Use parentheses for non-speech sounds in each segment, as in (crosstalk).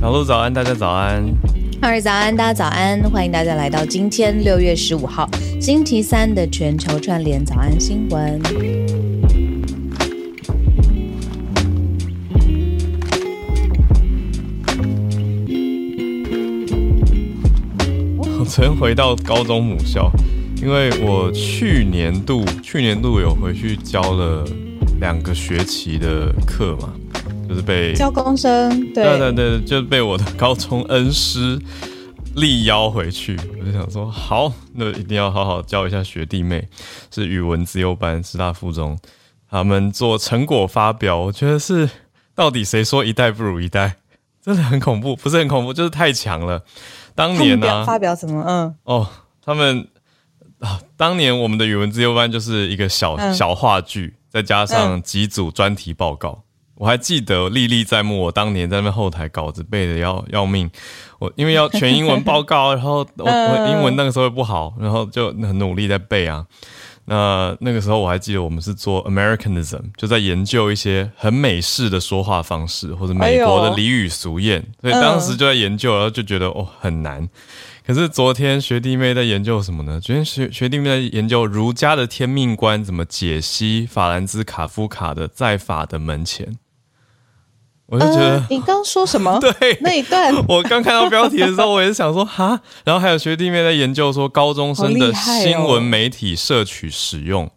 Hello，早安，大家早安。二位早安，大家早安，欢迎大家来到今天六月十五号星期三的全球串联早安新闻。(laughs) 我昨天回到高中母校，因为我去年度去年度有回去教了两个学期的课嘛，就是被教工生，对对对对，就是被我的高中恩师力邀回去，我就想说，好，那一定要好好教一下学弟妹，是语文自由班师大附中，他们做成果发表，我觉得是到底谁说一代不如一代，真的很恐怖，不是很恐怖，就是太强了。当年呢、发表什么？嗯，哦，他们啊，当年我们的语文自由班就是一个小、嗯小话剧，再加上几组专题报告。我还记得历历在目，我当年在那边后台稿子背的要要命，我因为要全英文报告，然后我 (laughs) 我英文那个时候也不好，然后就很努力在背啊。那那个时候我还记得我们是做 Americanism，就在研究一些很美式的说话方式或者美国的俚语俗谚，所以当时就在研究，然后就觉得哦很难。可是昨天学弟妹在研究什么呢？昨天学学弟妹在研究儒家的天命观怎么解析法兰兹卡夫卡的《在法的门前》，我就觉得、呃你刚说什么？(laughs) 对那一段。(laughs) 我刚看到标题的时候，我也是想说哈，然后还有学弟妹在研究说高中生的新闻媒体摄取使用，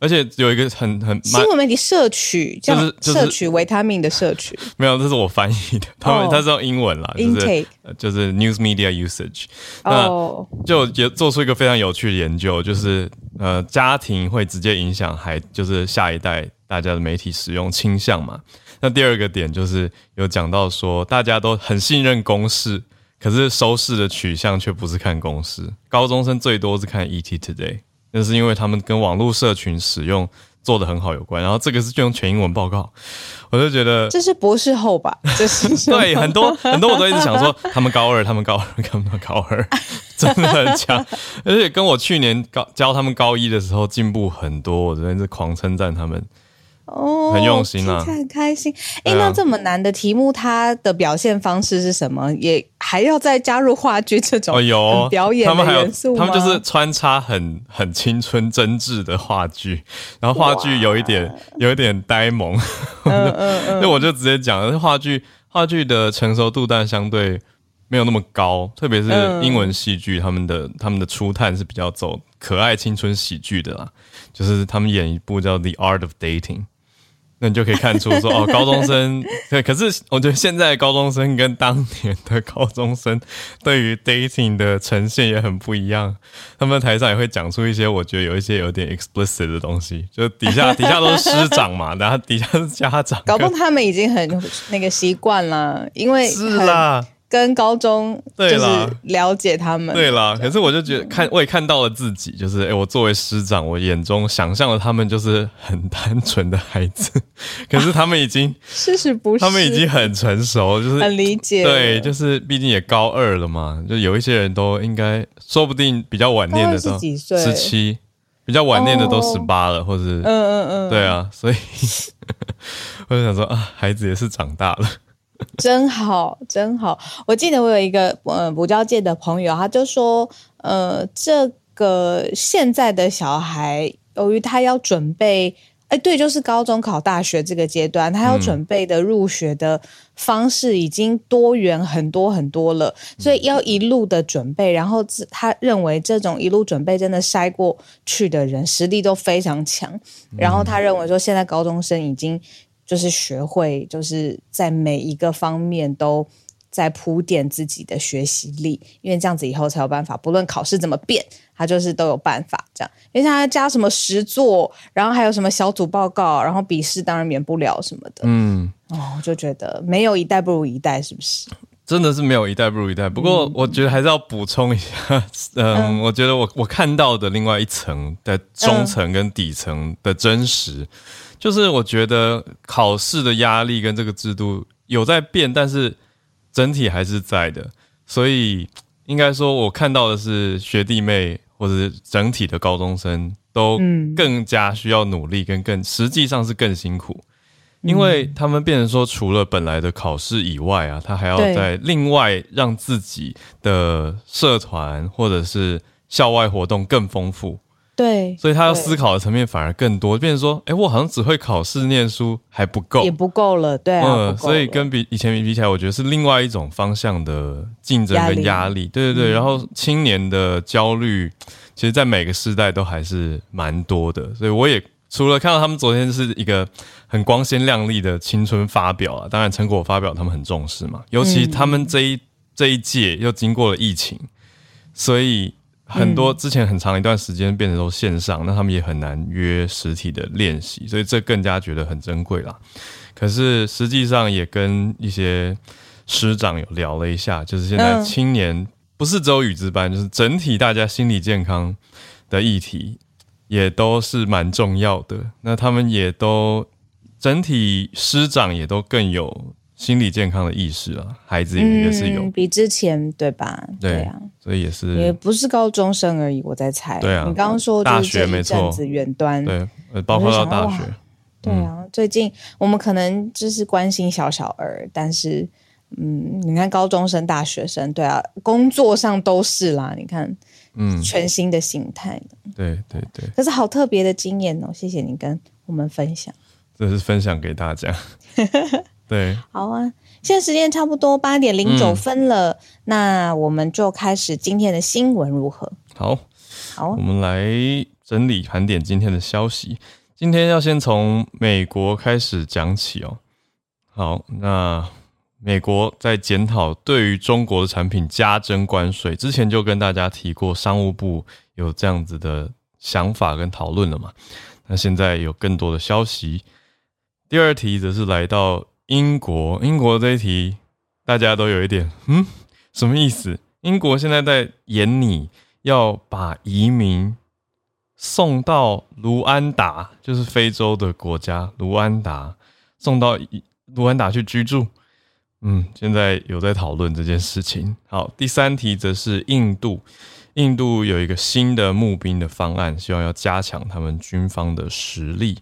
而且有一个很很新闻媒体摄取，这样就是就是摄取维他命的摄取，(laughs) 没有，这是我翻译的，他们哦。他是用英文啦，就是 Intake 呃就是 news media usage，那哦，就也做出一个非常有趣的研究，就是呃，家庭会直接影响孩，就是下一代大家的媒体使用倾向嘛。那第二个点就是有讲到说，大家都很信任公式，可是收视的取向却不是看公式，高中生最多是看 ET Today，那是因为他们跟网络社群使用做的很好有关。然后这个是就用全英文报告，我就觉得这是博士后吧？这是对，很多很多我都一直想说，他们高二，他们高二，他们高二，真的很强，而且跟我去年高教他们高一的时候进步很多，我真的是狂称赞他们。哦，很用心啊。很开心。哎、那这么难的题目，它的表现方式是什么？也还要再加入话剧这种哦，有。表演元素吗？他们就是穿插很很青春真挚的话剧，然后话剧有一点有一点呆萌，嗯嗯嗯，(laughs) 所以我就直接讲了，话剧话剧的成熟度但相对没有那么高，特别是嗯。英文戏剧，他们的他们的初探是比较走可爱青春喜剧的啦，就是他们演一部叫《The Art of Dating》。那你就可以看出说哦，高中生对，可是我觉得现在高中生跟当年的高中生对于 dating 的呈现也很不一样。他们台上也会讲出一些我觉得有一些有点 explicit 的东西，就底下底下都是师长嘛，(laughs) 然后底下是家长，搞不懂他们已经很那个习惯了，因为是啦，跟高中就是对啦。了解他们，对啦。可是我就觉得看我也看到了自己，就是诶，我作为师长，我眼中想象的他们就是很单纯的孩子，(laughs) 可是他们已经 (laughs) 事实不是，他们已经很成熟，就是很理解，对，就是毕竟也高二了嘛，就有一些人都应该，说不定比较晚念的都几岁？十七，比较晚念的都哦。十八了，或者嗯嗯嗯，对啊，所以 (laughs) 我就想说啊，孩子也是长大了，(laughs) 真好，真好。我记得我有一个呃补教界的朋友，他就说，呃，这个现在的小孩，由于他要准备，哎，对，就是高中考大学这个阶段，他要准备的入学的方式已经多元很多很多了，所以要一路的准备。然后自他认为这种一路准备真的筛过去的人，实力都非常强。然后他认为说，现在高中生已经就是学会，就是在每一个方面都在铺垫自己的学习力，因为这样子以后才有办法，不论考试怎么变，他就是都有办法这样。因为他加什么实作，然后还有什么小组报告，然后笔试当然免不了什么的。嗯，哦，我就觉得没有一代不如一代，是不是？真的是没有一代不如一代。不过我觉得还是要补充一下，嗯，我觉得我我看到的另外一层的中层跟底层的真实，就是我觉得考试的压力跟这个制度有在变，但是整体还是在的。所以应该说，我看到的是学弟妹或者是整体的高中生都更加需要努力，跟更实际上是更辛苦，因为他们变成说，除了本来的考试以外啊，他还要在另外让自己的社团或者是校外活动更丰富。对，所以他要思考的层面反而更多，变成说，哎，我好像只会考试念书还不够，也不够了，对啊，所以跟比以前比起来，我觉得是另外一种方向的竞争跟压力，对对对。然后青年的焦虑，其实，在每个时代都还是蛮多的。所以我也除了看到他们昨天是一个很光鲜亮丽的青春发表啊，当然成果发表他们很重视嘛，尤其他们这一这一届又经过了疫情，所以。很多之前很长一段时间变成都线上，那他们也很难约实体的练习，所以这更加觉得很珍贵啦。可是实际上也跟一些师长有聊了一下，就是现在青年不是只有语资班，就是整体大家心理健康的议题也都是蛮重要的。那他们也都整体师长也都更有。心理健康的意识啊，孩子也是有比之前对吧？对啊，所以也是也不是高中生而已，我在猜。对啊，你刚刚说大学没错，远端对，包括到大学。对啊，最近我们可能就是关心小小儿，但是嗯，你看高中生、大学生，对啊，工作上都是啦。你看，嗯，全新的形态。对对对，可是好特别的经验哦！谢谢你跟我们分享，这是分享给大家。(laughs) 对，好啊，现在时间差不多八点零九分了，那我们就开始今天的新闻如何？好，好，我们来整理盘点今天的消息。今天要先从美国开始讲起哦。好，那美国在检讨对于中国的产品加征关税之前，就跟大家提过，商务部有这样子的想法跟讨论了嘛？那现在有更多的消息。第二题则是来到。英国，英国这一题大家都有一点，嗯，什么意思？英国现在在演你要把移民送到卢安达，就是非洲的国家卢安达，送到卢安达去居住。嗯，现在有在讨论这件事情。好，第三题则是印度，印度有一个新的募兵的方案，希望要加强他们军方的实力，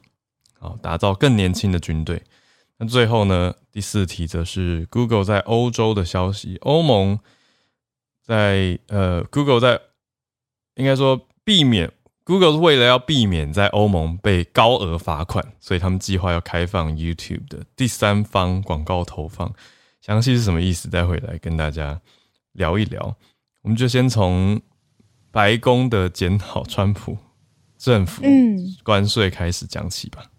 好，打造更年轻的军队。那最后呢？第四题则是 Google 在欧洲的消息。欧盟在呃，Google 在应该说避免 Google 是为了要避免在欧盟被高额罚款，所以他们计划要开放 YouTube 的第三方广告投放。详细是什么意思？待会来跟大家聊一聊。我们就先从白宫的检讨川普政府关税开始讲起吧。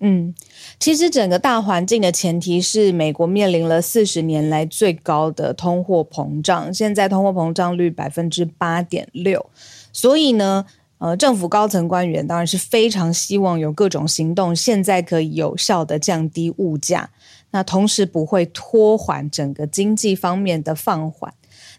嗯，其实整个大环境的前提是美国面临了四十年来最高的通货膨胀，现在通货膨胀率百分之八点六，所以呢，呃，政府高层官员当然是非常希望有各种行动，现在可以有效的降低物价，那同时不会拖缓整个经济方面的放缓。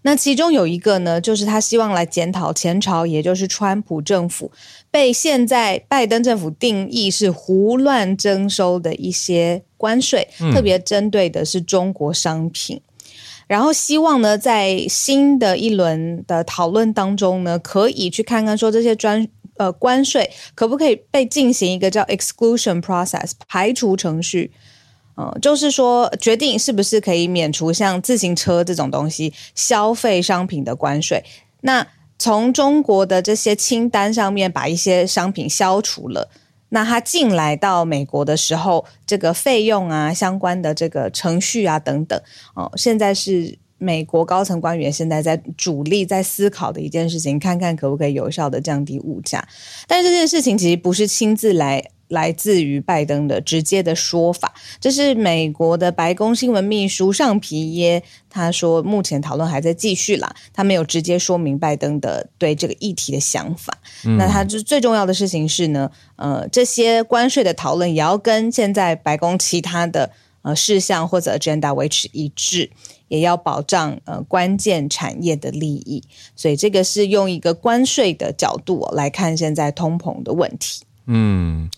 那其中有一个呢，就是他希望来检讨前朝，也就是川普政府被现在拜登政府定义是胡乱征收的一些关税，特别针对的是中国商品。然后希望呢，在新的一轮的讨论当中呢，可以去看看说这些专呃关税可不可以被进行一个叫 exclusion process 排除程序。嗯，就是说，决定是不是可以免除像自行车这种东西消费商品的关税。那从中国的这些清单上面把一些商品消除了，那他进来到美国的时候，这个费用啊、相关的这个程序啊等等，哦，现在是美国高层官员现在在主力在思考的一件事情，看看可不可以有效的降低物价。但这件事情其实不是亲自来。来自于拜登的直接的说法，这是美国的白宫新闻秘书尚皮耶他说，目前讨论还在继续啦，他没有直接说明拜登的对这个议题的想法。那他就最重要的事情是呢，呃，这些关税的讨论也要跟现在白宫其他的呃事项或者 agenda 维持一致，也要保障呃关键产业的利益。所以这个是用一个关税的角度来看现在通膨的问题。嗯，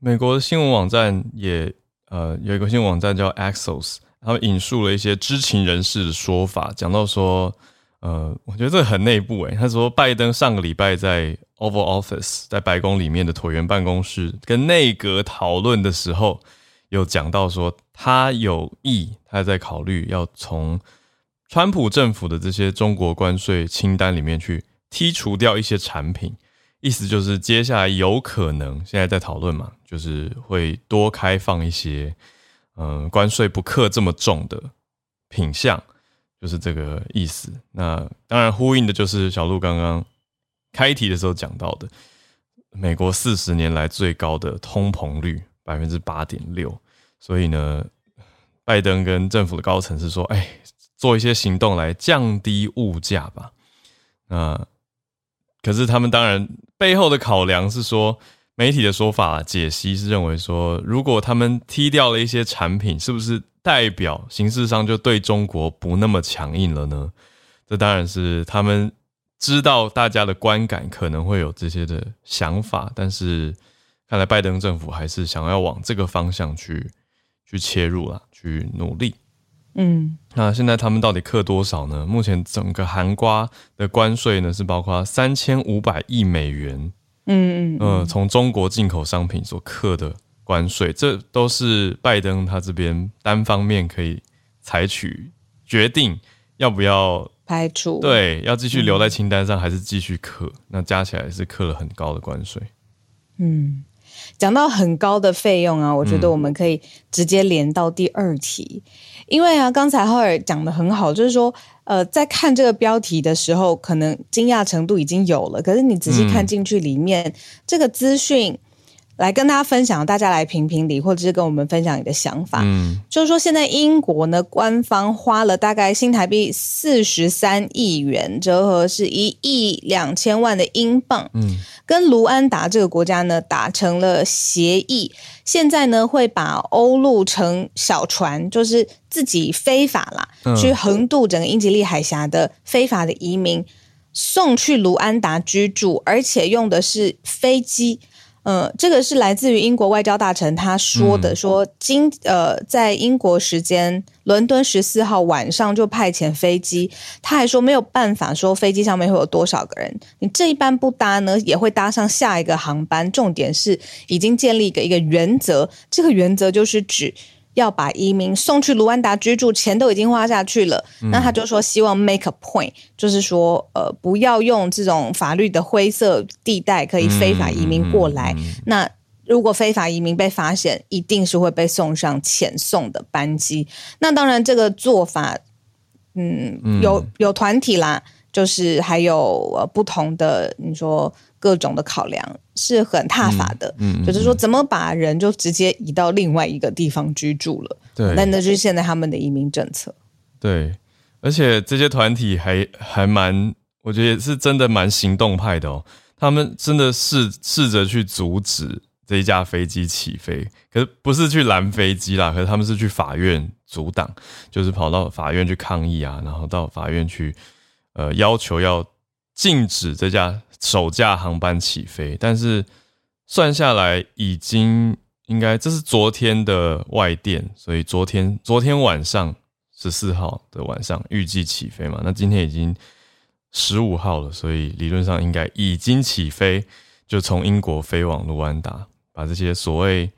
美国的新闻网站也呃有一个新闻网站叫 Axios，他们引述了一些知情人士的说法，讲到说，呃，我觉得这很内部诶。他说，拜登上个礼拜在 Oval Office，在白宫里面的椭圆办公室跟内阁讨论的时候，有讲到说，他有意，他在考虑要从川普政府的这些中国关税清单里面去剔除掉一些产品，意思就是接下来有可能，现在在讨论嘛，就是会多开放一些，嗯，关税不克这么重的品相。就是这个意思。那当然呼应的就是小鹿刚刚开题的时候讲到的，美国四十年来最高的通膨率百分之八点六。所以呢，拜登跟政府的高层是说，哎，做一些行动来降低物价吧。那可是他们当然背后的考量是说，媒体的说法解析是认为说，如果他们踢掉了一些产品，是不是？代表形式上就对中国不那么强硬了呢？这当然是他们知道大家的观感可能会有这些的想法，但是看来拜登政府还是想要往这个方向去去切入了，去努力。嗯，那现在他们到底克多少呢？目前整个韩瓜的关税呢是包括三千五百亿美元。嗯嗯，呃，从中国进口商品所克的。关税，这都是拜登他这边单方面可以采取决定，要不要排除？对，要继续留在清单上，还是继续克？那加起来是克了很高的关税。嗯，讲到很高的费用啊，我觉得我们可以直接连到第二题，因为啊，刚才浩尔讲的很好，就是说，呃，在看这个标题的时候，可能惊讶程度已经有了，可是你仔细看进去里面这个资讯。来跟大家分享，大家来评评理，或者是跟我们分享你的想法。嗯，就是说，现在英国呢，官方花了大概新台币四十三亿元，折合是一亿两千万的英镑。嗯，跟卢安达这个国家呢达成了协议，现在呢会把欧陆乘小船，就是自己非法啦，去横渡整个英吉利海峡的非法的移民送去卢安达居住，而且用的是飞机。嗯，这个是来自于英国外交大臣他说的，说今呃在英国时间伦敦十四号晚上就派遣飞机，他还说没有办法说飞机上面会有多少个人，你这一班不搭呢，也会搭上下一个航班。重点是已经建立一个一个原则，这个原则就是指。要把移民送去卢安达居住，钱都已经花下去了。那他就说希望 make a point，就是说，呃，不要用这种法律的灰色地带可以非法移民过来。那如果非法移民被发现，一定是会被送上遣送的班机。那当然，这个做法，嗯，有有团体啦，就是还有呃不同的，你说。各种的考量是很踏法的，嗯，就是说怎么把人就直接移到另外一个地方居住了，对，那那就是现在他们的移民政策。对，而且这些团体还还蛮，我觉得是真的蛮行动派的哦。他们真的试试着去阻止这一架飞机起飞，可是不是去拦飞机啦，可是他们是去法院阻挡，就是跑到法院去抗议啊，然后到法院去呃要求要禁止这架。首架航班起飞，但是算下来已经应该这是昨天的外电，所以昨天昨天晚上十四号的晚上预计起飞嘛？那今天已经十五号了，所以理论上应该已经起飞，就从英国飞往卢安达，把这些所谓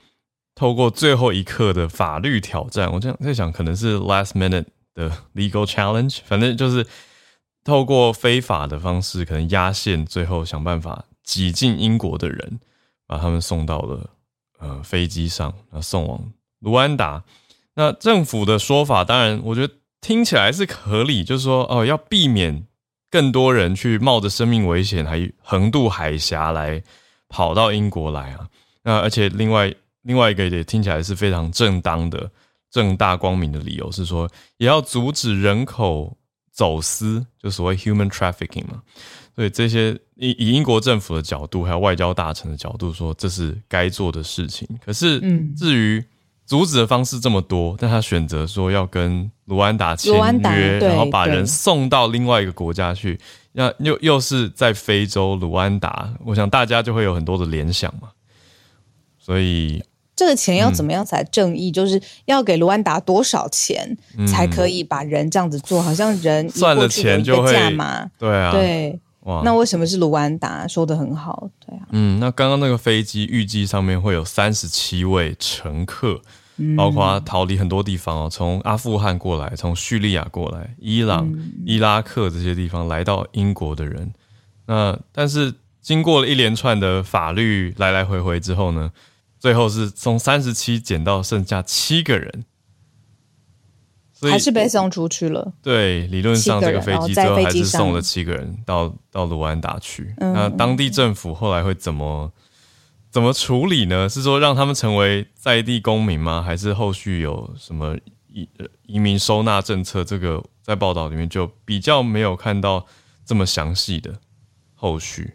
透过最后一刻的法律挑战，我这样在想，可能是 last minute 的 legal challenge，反正就是。透过非法的方式，可能压线，最后想办法挤进英国的人，把他们送到了呃飞机上，那送往卢安达。那政府的说法，当然我觉得听起来是合理，就是说哦，要避免更多人去冒着生命危险，还横渡海峡来跑到英国来啊。那而且另外另外一个也听起来是非常正当的、正大光明的理由，是说也要阻止人口。走私就所谓 human trafficking 嘛，所以这些以以英国政府的角度，还有外交大臣的角度说，这是该做的事情。可是，嗯，至于阻止的方式这么多，但他选择说要跟卢安达签约，然后把人送到另外一个国家去，那又又是在非洲卢安达，我想大家就会有很多的联想嘛。所以这个钱要怎么样才正义？就是要给卢安达多少钱才可以把人这样子做？好像人 (laughs) 算了钱就会？对啊，对。哇，那为什么是卢安达？说的很好，对啊。嗯，那刚刚那个飞机预计上面会有三十七位乘客，包括逃离很多地方哦，从阿富汗过来，从叙利亚过来，伊朗、伊拉克这些地方来到英国的人。那但是经过了一连串的法律来来回回之后呢，最后是从三十七减到剩下七个人。所以还是被送出去了。对，理论上这个飞机最后还是送了七个人到到卢安达去。那当地政府后来会怎么怎么处理呢？是说让他们成为在地公民吗？还是后续有什么移移民收纳政策？这个在报道里面就比较没有看到这么详细的后续。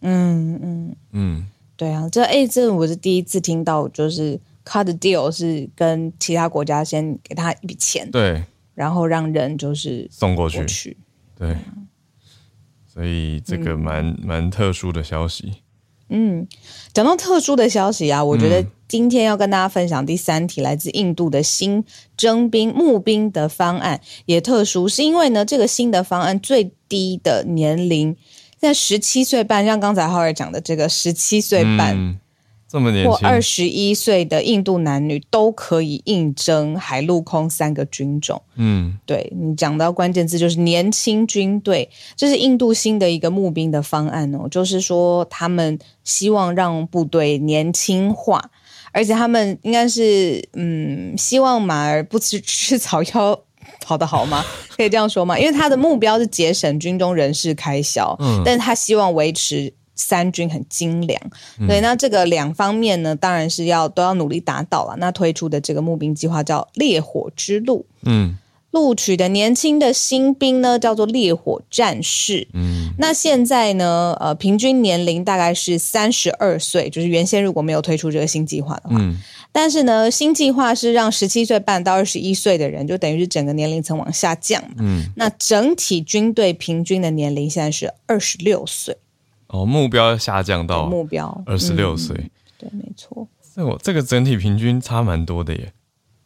嗯嗯嗯，对啊，这哎，这我是第一次听到，就是。Cut deal 是跟其他国家先给他一笔钱，对，然后让人就是送过去，对，所以这个蛮蛮特殊的消息。嗯，讲到特殊的消息啊，我觉得今天要跟大家分享第三题，来自印度的新征兵募兵的方案也特殊，是因为呢，这个新的方案最低的年龄在十七岁半，像刚才浩儿讲的这个十七岁半。这么年轻，或二十一岁的印度男女都可以应征海陆空三个军种。嗯，对你讲到关键字就是年轻军队，这是印度新的一个募兵的方案哦，就是说他们希望让部队年轻化，而且他们应该是嗯，希望马儿不吃 (laughs) 吃草要跑得好吗？(laughs) 可以这样说吗？因为他的目标是节省军中人事开销，嗯，但是他希望维持。三军很精良，对，那这个两方面呢，当然是要都要努力达到了。那推出的这个募兵计划叫“烈火之路”，嗯，录取的年轻的新兵呢叫做“烈火战士”，嗯，那现在呢，呃，平均年龄大概是三十二岁，就是原先如果没有推出这个新计划的话，嗯，但是呢，新计划是让十七岁半到二十一岁的人，就等于是整个年龄层往下降，嗯，那整体军队平均的年龄现在是二十六岁。哦，目标下降到目标。二十六岁，对，没错。这我这个整体平均差蛮多的耶。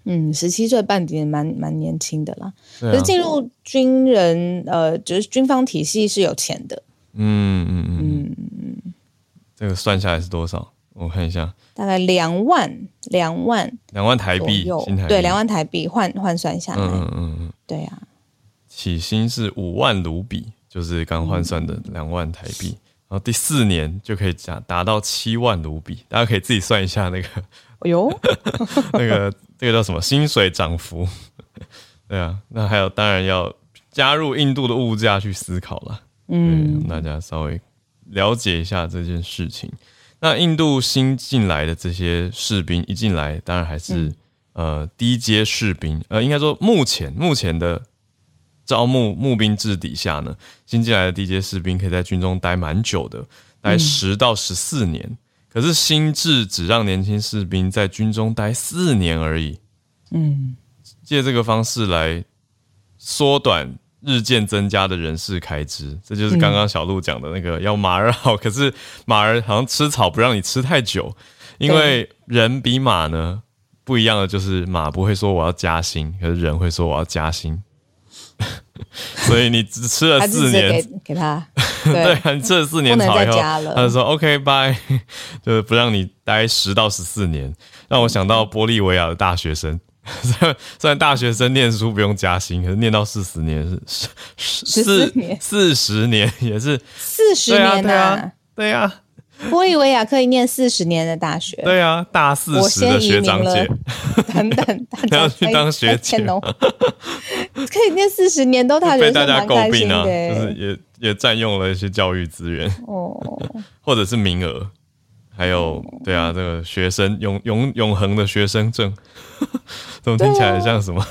嗯，十七岁半点蛮蛮年轻的啦。可是进入军人，呃，就是军方体系是有钱的。嗯嗯嗯嗯。这个算下来是多少？我看一下，大概两万两万两万台币，对，两万台币换换算下来，嗯嗯嗯，对呀。起薪是五万卢比，就是刚换算的两万台币。然后第四年就可以达达到七万卢比，大家可以自己算一下那个，哎呦，那个这个叫什么薪水涨幅？对啊，那还有当然要加入印度的物价去思考了。嗯，大家稍微了解一下这件事情。那印度新进来的这些士兵一进来，当然还是呃低阶士兵，呃应该说目前目前的。招募募兵制底下呢，新进来的低阶士兵可以在军中待蛮久的，待十到十四年。可是新制只让年轻士兵在军中待四年而已。嗯，借这个方式来缩短日渐增加的人事开支，这就是刚刚小鹿讲的那个要马儿好。可是马儿好像吃草不让你吃太久，因为人比马呢不一样的就是马不会说我要加薪，可是人会说我要加薪。(laughs) 所以你只吃了四年，给给他，(laughs) 对，你吃了四年草以后，他就说 OK bye，(laughs) 就是不让你待十到十四年，让我想到玻利维亚的大学生，虽然大学生念书不用加薪，可是念到四十年是十四年，四十年也是。四十年啊，对呀。玻利维亚 (laughs) 可以念四十年的大学，对啊，大四十的学长姐。(laughs) 等等，(laughs) 要去当学姐。哦，可以念四十年都大学，被大家诟病啊，就是也也占用了一些教育资源。哦，或者是名额，还有对啊，这个学生永永永恒的学生证，怎么听起来像什么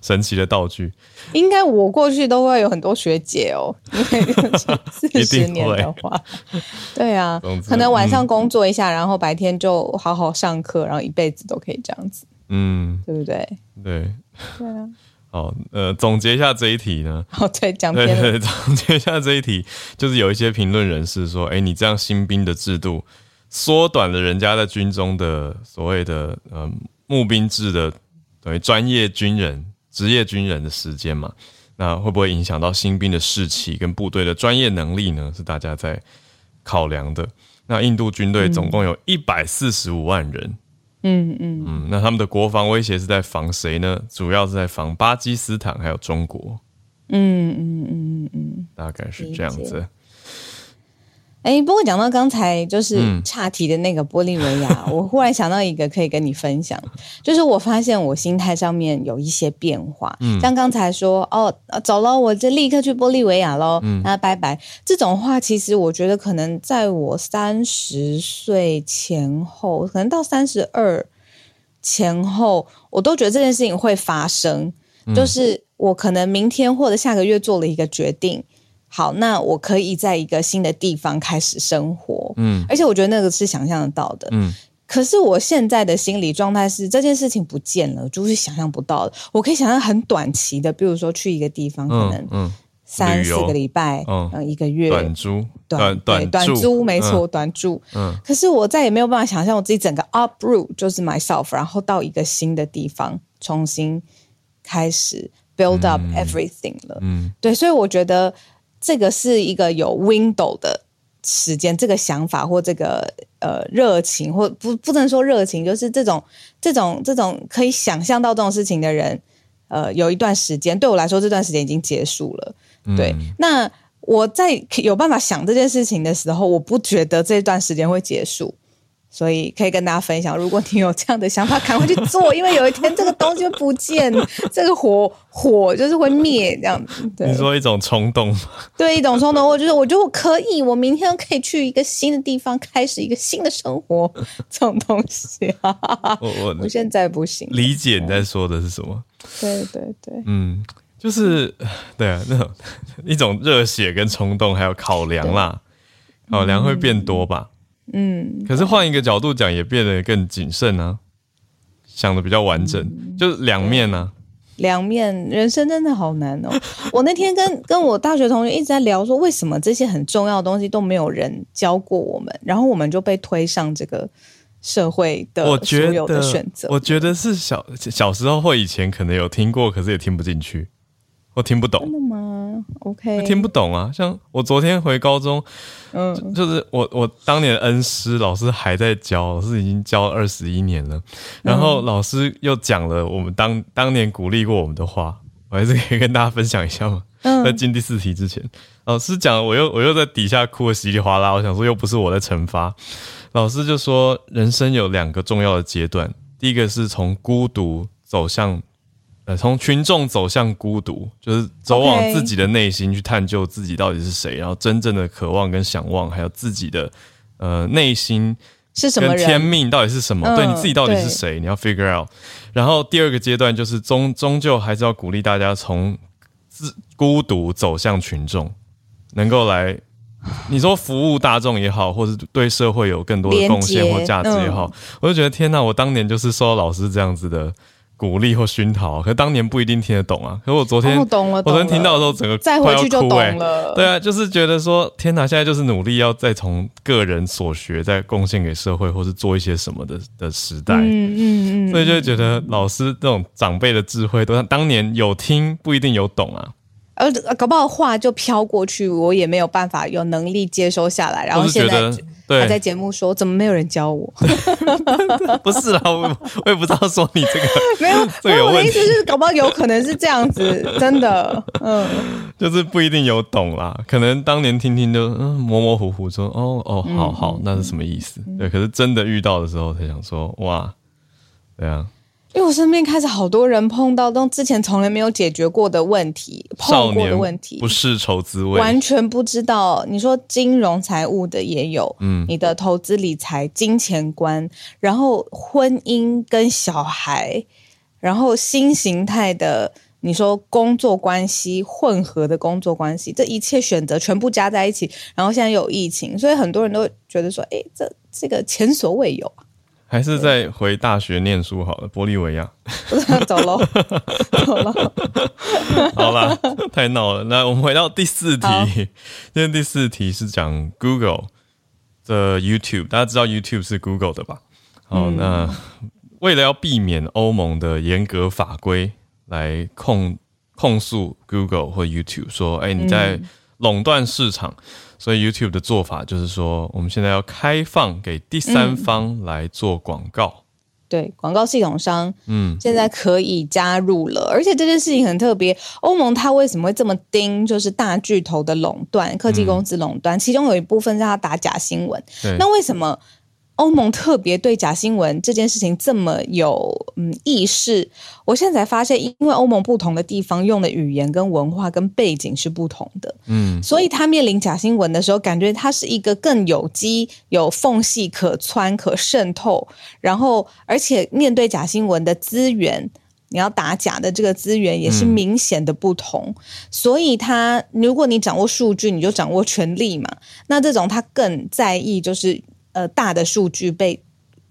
神奇的道具？应该我过去都会有很多学姐哦，因为 (laughs) 四十年的话，对啊，可能晚上工作一下，然后白天就好好上课，然后一辈子都可以这样子，嗯，对不对？对，对啊。(laughs) 好，呃，总结一下这一题呢？哦，对，讲对对，总结一下这一题，就是有一些评论人士说，哎，你这样新兵的制度缩短了人家在军中的所谓的呃募兵制的等于专业军人、职业军人的时间嘛。那会不会影响到新兵的士气跟部队的专业能力呢？是大家在考量的。那印度军队总共有一百四十五万人，嗯嗯嗯，那他们的国防威胁是在防谁呢？主要是在防巴基斯坦还有中国，嗯嗯嗯嗯嗯，大概是这样子。哎，不过讲到刚才就是岔题的那个玻利维亚，(laughs) 我忽然想到一个可以跟你分享，就是我发现我心态上面有一些变化。嗯，像刚才说哦，走了，我就立刻去玻利维亚喽，那拜拜。这种话其实我觉得可能在我三十岁前后，可能到三十二前后，我都觉得这件事情会发生。就是我可能明天或者下个月做了一个决定。好，那我可以在一个新的地方开始生活，嗯，而且我觉得那个是想象得到的，嗯。可是我现在的心理状态是这件事情不见了，就是想象不到的。我可以想象很短期的，比如说去一个地方，可能嗯三四个礼拜，嗯一个月短租，短短短租没错，短租。嗯。可是我再也没有办法想象我自己整个 uproot 就是 myself，然后到一个新的地方重新开始 build up everything 了。嗯，对，所以我觉得。这个是一个有 window 的时间，这个想法或这个呃热情，或不不能说热情，就是这种这种这种可以想象到这种事情的人，呃，有一段时间对我来说，这段时间已经结束了。对，那我在有办法想这件事情的时候，我不觉得这段时间会结束。所以可以跟大家分享，(laughs) 如果你有这样的想法，赶快去做，(laughs) 因为有一天这个东西不见，(laughs) 这个火火就是会灭这样子。你说一种冲动？对，一种冲动。我觉得，我觉得我可以，我明天可以去一个新的地方，开始一个新的生活。这种东西，我我我现在不行。理解你在说的是什么？对对对，嗯，就是对啊，那种一种热血跟冲动，还有考量啦，考量会变多吧。嗯，可是换一个角度讲，也变得更谨慎啊，想的比较完整，就是两面呢。两面，人生真的好难哦。(laughs) 我那天跟跟我大学同学一直在聊，说为什么这些很重要的东西都没有人教过我们，然后我们就被推上这个社会的所有的选择。我觉得是小小时候或以前可能有听过，可是也听不进去。我听不懂，？OK，听不懂啊。像我昨天回高中，嗯，就是我我当年恩师老师还在教，老师已经教二十一年了。然后老师又讲了我们当当年鼓励过我们的话，我还是可以跟大家分享一下嘛。在进第四题之前，老师讲，我又我又在底下哭的稀里哗啦。我想说，又不是我在惩罚。老师就说，人生有两个重要的阶段，第一个是从孤独走向。呃，从群众走向孤独，就是走往自己的内心去探究自己到底是谁，然后真正的渴望跟想望，还有自己的呃内心是什么天命到底是什么？对你自己到底是谁？你要 figure out。然后第二个阶段就是终终究还是要鼓励大家从自孤独走向群众，能够来你说服务大众也好，或是对社会有更多的贡献或价值也好，我就觉得天哪，我当年就是受到老师这样子的。鼓励或熏陶，可当年不一定听得懂啊。可我昨天，我懂了，我昨天听到的时候，整个再回去就懂了。对啊，就是觉得说，天哪，现在就是努力要再从个人所学，再贡献给社会，或是做一些什么的的时代。嗯嗯嗯。所以就觉得老师这种长辈的智慧，都当年有听，不一定有懂啊。呃，搞不好话就飘过去，我也没有办法有能力接收下来。然后现在还在节目说，怎么没有人教我？(laughs) 不是啦，我我也不知道说你这个 (laughs) 没有。(laughs) 这个我的意思是，搞不好有可能是这样子，真的。嗯，就是不一定有懂啦，可能当年听听就嗯模模糊糊说哦哦好好，那是什么意思？对，可是真的遇到的时候才想说哇，对啊。因为我身边开始好多人碰到都之前从来没有解决过的问题，碰过的问题，不是愁滋味，完全不知道。你说金融财务的也有，嗯，你的投资理财、金钱观，然后婚姻跟小孩，然后新形态的，你说工作关系、混合的工作关系，这一切选择全部加在一起，然后现在有疫情，所以很多人都觉得说，哎，这这个前所未有。还是再回大学念书好了，玻利维亚。(laughs) 走了，走了。(laughs) 好啦，太闹了。那我们回到第四题，今天第四题是讲 Google。的 YouTube，大家知道 YouTube 是 Google 的吧？好，那为了要避免欧盟的严格法规来控控诉 Google 或 YouTube 说，哎，你在垄断市场，所以 YouTube 的做法就是说，我们现在要开放给第三方来做广告。对广告系统商，嗯，现在可以加入了，而且这件事情很特别。欧盟它为什么会这么盯？就是大巨头的垄断，科技公司垄断，其中有一部分是他打假新闻。那为什么？欧盟特别对假新闻这件事情这么有嗯意识，我现在才发现，因为欧盟不同的地方用的语言跟文化跟背景是不同的，嗯，所以他面临假新闻的时候，感觉它是一个更有机、有缝隙可穿、可渗透，然后而且面对假新闻的资源，你要打假的这个资源也是明显的不同，所以他如果你掌握数据，你就掌握权力嘛，那这种他更在意就是。呃，大的数据被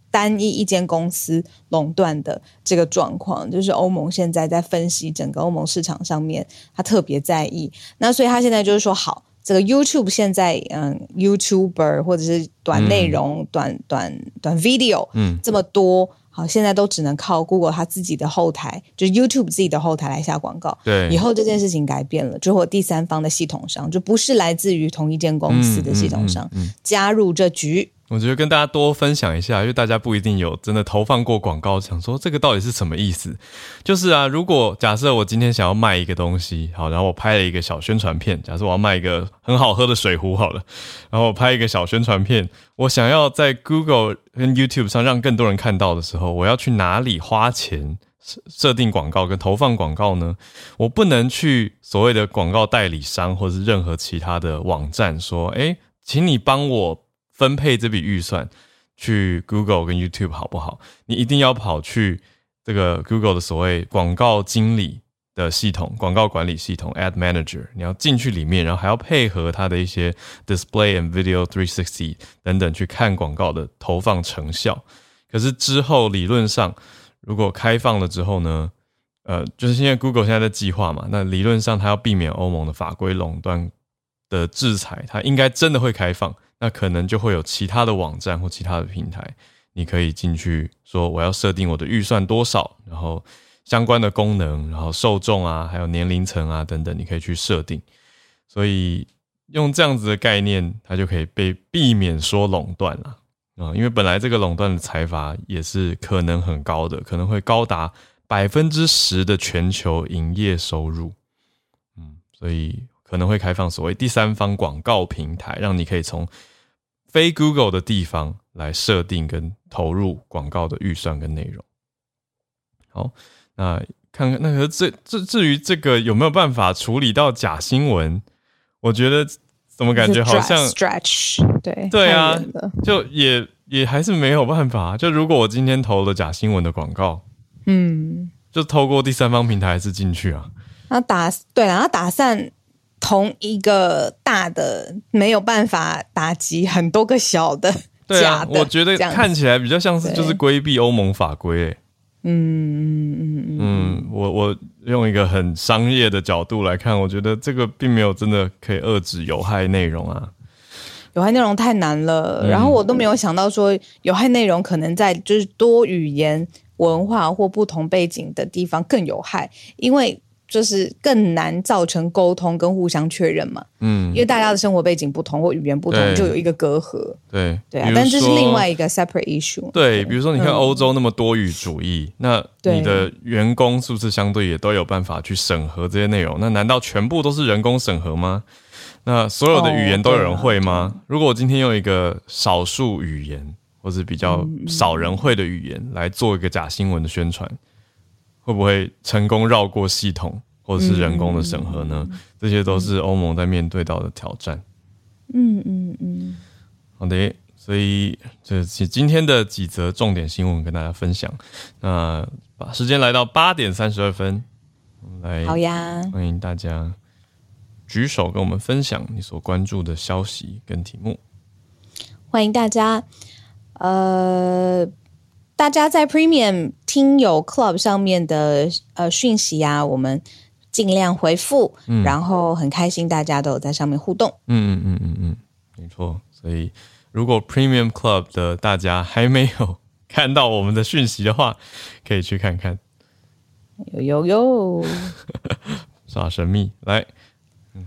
单一一间公司垄断的这个状况，就是欧盟现在在分析整个欧盟市场上面，他特别在意。那所以他现在就是说，好，这个 YouTube 现在，嗯，YouTuber 或者是短内容、短短短 video，嗯，这么多。好，现在都只能靠 Google 它自己的后台，就是 YouTube 自己的后台来下广告。对，以后这件事情改变了，之后第三方的系统上，就不是来自于同一间公司的系统商加入这局。我觉得跟大家多分享一下，因为大家不一定有真的投放过广告，想说这个到底是什么意思？就是啊，如果假设我今天想要卖一个东西，好，然后我拍了一个小宣传片，假设我要卖一个很好喝的水壶，好了，然后我拍一个小宣传片，我想要在 Google 跟 YouTube 上让更多人看到的时候，我要去哪里花钱设设定广告跟投放广告呢？我不能去所谓的广告代理商或者是任何其他的网站说，哎，请你帮我。分配这笔预算去 Google 跟 YouTube 好不好？你一定要跑去这个 Google 的所谓广告经理的系统、广告管理系统 Ad Manager，你要进去里面，然后还要配合它的一些 Display and Video 360等等去看广告的投放成效。可是之后理论上，如果开放了之后呢？呃，就是现在 Google 现在的计划嘛，那理论上它要避免欧盟的法规垄断的制裁，它应该真的会开放。那可能就会有其他的网站或其他的平台，你可以进去说我要设定我的预算多少，然后相关的功能，然后受众啊，还有年龄层啊等等，你可以去设定。所以用这样子的概念，它就可以被避免说垄断了啊，因为本来这个垄断的财阀也是可能很高的，可能会高达百分之十的全球营业收入。嗯，所以可能会开放所谓第三方广告平台，让你可以从非 Google 的地方来设定跟投入广告的预算跟内容。好，那看看那个这至至于这个有没有办法处理到假新闻？我觉得怎么感觉好像 stretch 对对啊，就也也还是没有办法。就如果我今天投了假新闻的广告，嗯，就透过第三方平台还是进去啊？那打对，然后打散。同一个大的没有办法打击很多个小的 (laughs) 假的，我觉得看起来比较像是就是规避欧盟法规。嗯嗯嗯嗯，我我用一个很商业的角度来看，我觉得这个并没有真的可以遏制有害内容啊。有害内容太难了，然后我都没有想到说有害内容可能在就是多语言文化或不同背景的地方更有害，因为。就是更难造成沟通跟互相确认嘛，嗯，因为大家的生活背景不同或语言不同，就有一个隔阂。对对啊，但这是另外一个 separate issue。对，比如说你看欧洲那么多语主义，那你的员工是不是相对也都有办法去审核这些内容？那难道全部都是人工审核吗？那所有的语言都有人会吗？如果我今天用一个少数语言或是比较少人会的语言来做一个假新闻的宣传？会不会成功绕过系统或者是人工的审核呢？这些都是欧盟在面对到的挑战。嗯嗯嗯。好的，所以这今天的几则重点新闻跟大家分享。那把时间来到八点三十二分，来好呀，欢迎大家举手跟我们分享你所关注的消息跟题目。欢迎大家，呃。大家在 Premium 听友 Club 上面的呃讯息啊，我们尽量回复，然后很开心大家都有在上面互动。嗯嗯嗯嗯嗯，没错。所以如果 Premium Club 的大家还没有看到我们的讯息的话，可以去看看。有有有，(laughs) 耍神秘来，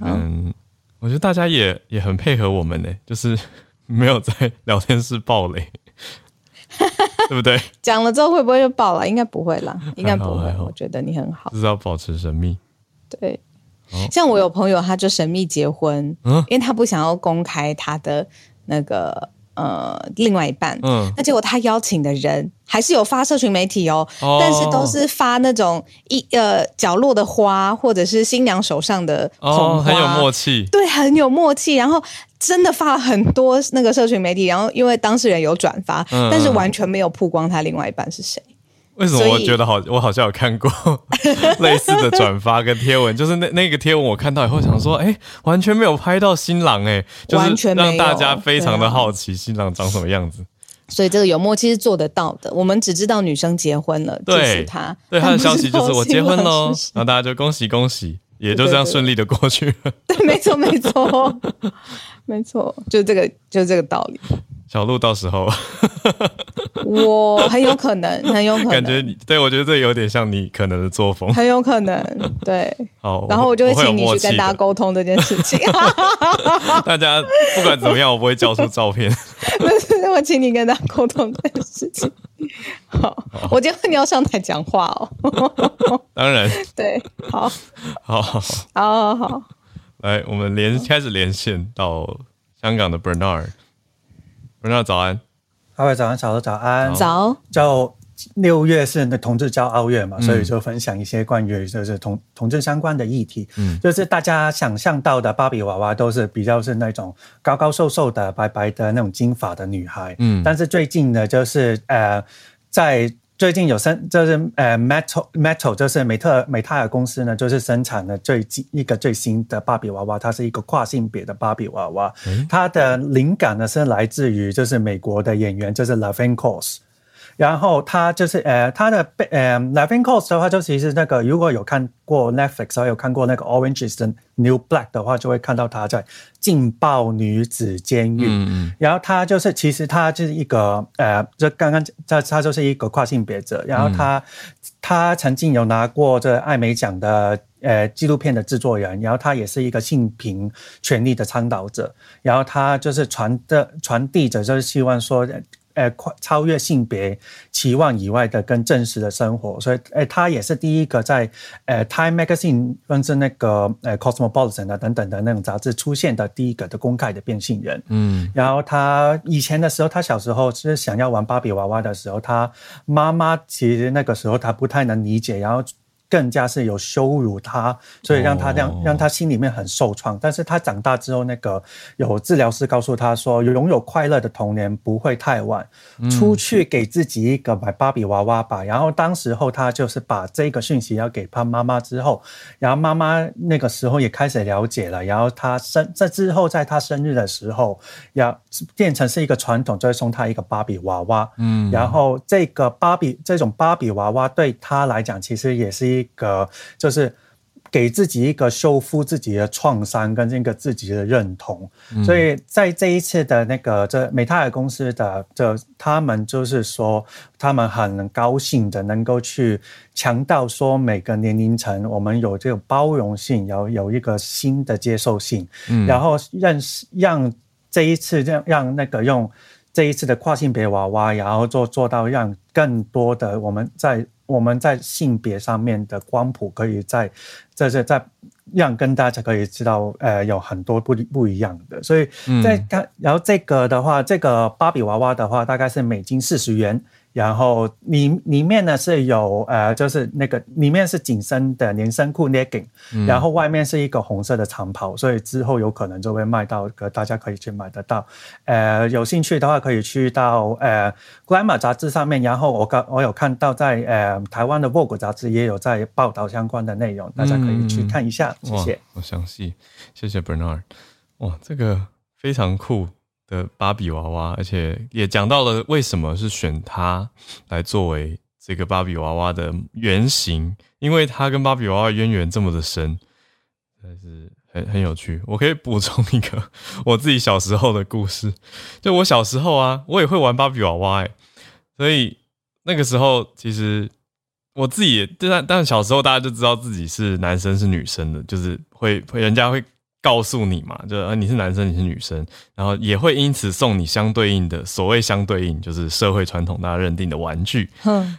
嗯，我觉得大家也也很配合我们呢，就是没有在聊天室爆雷，(laughs) 对不对？讲了之后会不会就爆了？应该不会啦，(laughs) 应该不会。我觉得你很好，就是要保持神秘。对，像我有朋友，他就神秘结婚，嗯，因为他不想要公开他的那个。呃，另外一半，嗯，那结果他邀请的人还是有发社群媒体哦，但是都是发那种一呃角落的花，或者是新娘手上的捧花，很有默契，对，很有默契。然后真的发了很多那个社群媒体，然后因为当事人有转发，但是完全没有曝光他另外一半是谁。为什么我觉得好？我好像有看过 (laughs) 类似的转发跟贴文，就是那那个贴文我看到以后想说，哎，完全没有拍到新郎，哎，就是让大家非常的好奇新郎长什么样子。所以这个有默契是做得到的。我们只知道女生结婚了，对他，对他的消息就是我结婚喽，然后大家就恭喜恭喜，也就这样顺利的过去了。(laughs) 对，没错，没错，没错，就这个，就这个道理。小鹿到时候，(laughs) 我很有可能，很有可能。感觉你对我觉得这有点像你可能的作风，很有可能。对，好，然后我就会请你去跟大家沟通这件事情。(laughs) (laughs) 大家不管怎么样，我不会交出照片。我请你跟大家沟通这件事情。好，我结婚你要上台讲话哦。当然。对，好，好，好，好，好。来，我们连开始连线到香港的 Bernard。Bernard 早安，各位早安，早早安，早。就六月是那同志骄傲月嘛，所以就分享一些关于就是同同志相关的议题。嗯，就是大家想象到的芭比娃娃都是比较是那种高高瘦瘦的、白白的那种金发的女孩。嗯，但是最近呢，就是呃，在最近有生，就是呃，Metal Metal 就是美特美泰尔公司呢，就是生产的最近一个最新的芭比娃娃，它是一个跨性别的芭比娃娃。它的灵感呢是来自于就是美国的演员，就是 Lavin Cos。然后他就是呃，他的被呃 l e v i n c o s 的话，就其实那个如果有看过 Netflix，还有看过那个 Orange is the New Black 的话，就会看到他在劲爆女子监狱。嗯然后他就是其实他就是一个呃，这刚刚他他就是一个跨性别者。然后他他曾经有拿过这艾美奖的呃纪录片的制作人。然后他也是一个性平权利的倡导者。然后他就是传的传递者，就是希望说。呃，跨超越性别期望以外的更真实的生活，所以，呃，他也是第一个在呃《Time Magazine》甚至那个呃《Cosmopolitan》啊等等的那种杂志出现的第一个的公开的变性人。嗯，然后他以前的时候，他小时候是想要玩芭比娃娃的时候，他妈妈其实那个时候他不太能理解，然后。更加是有羞辱他，所以让他让让他心里面很受创。但是他长大之后，那个有治疗师告诉他说，拥有快乐的童年不会太晚，出去给自己一个买芭比娃娃吧。然后当时候他就是把这个讯息要给他妈妈之后，然后妈妈那个时候也开始了解了。然后他生在之后，在他生日的时候，要变成是一个传统，就会送他一个芭比娃娃。嗯，然后这个芭比这种芭比娃娃对他来讲，其实也是。一个就是给自己一个修复自己的创伤跟这个自己的认同，所以在这一次的那个这美泰尔公司的这他们就是说，他们很高兴的能够去强调说，每个年龄层我们有这个包容性，有有一个新的接受性，然后认识让这一次让让那个用这一次的跨性别娃娃，然后做做到让更多的我们在。我们在性别上面的光谱，可以在在在在让跟大家可以知道，呃，有很多不不一样的。所以在看，然后这个的话，这个芭比娃娃的话，大概是美金四十元。然后里里面呢是有呃，就是那个里面是紧身的连身裤 legging，然后外面是一个红色的长袍，所以之后有可能就会卖到，可大家可以去买得到。呃，有兴趣的话可以去到呃《Glamour》杂志上面，然后我刚我有看到在呃台湾的《Vogue》杂志也有在报道相关的内容，大家可以去看一下。谢谢，好详细，谢谢 Bernard。哇，这个非常酷。的芭比娃娃，而且也讲到了为什么是选它来作为这个芭比娃娃的原型，因为它跟芭比娃娃渊源这么的深，还是很很有趣。我可以补充一个 (laughs) 我自己小时候的故事，就我小时候啊，我也会玩芭比娃娃，哎，所以那个时候其实我自己，但但小时候大家就知道自己是男生是女生的，就是会会人家会。告诉你嘛，就啊你是男生，你是女生，然后也会因此送你相对应的所谓相对应，就是社会传统大家认定的玩具，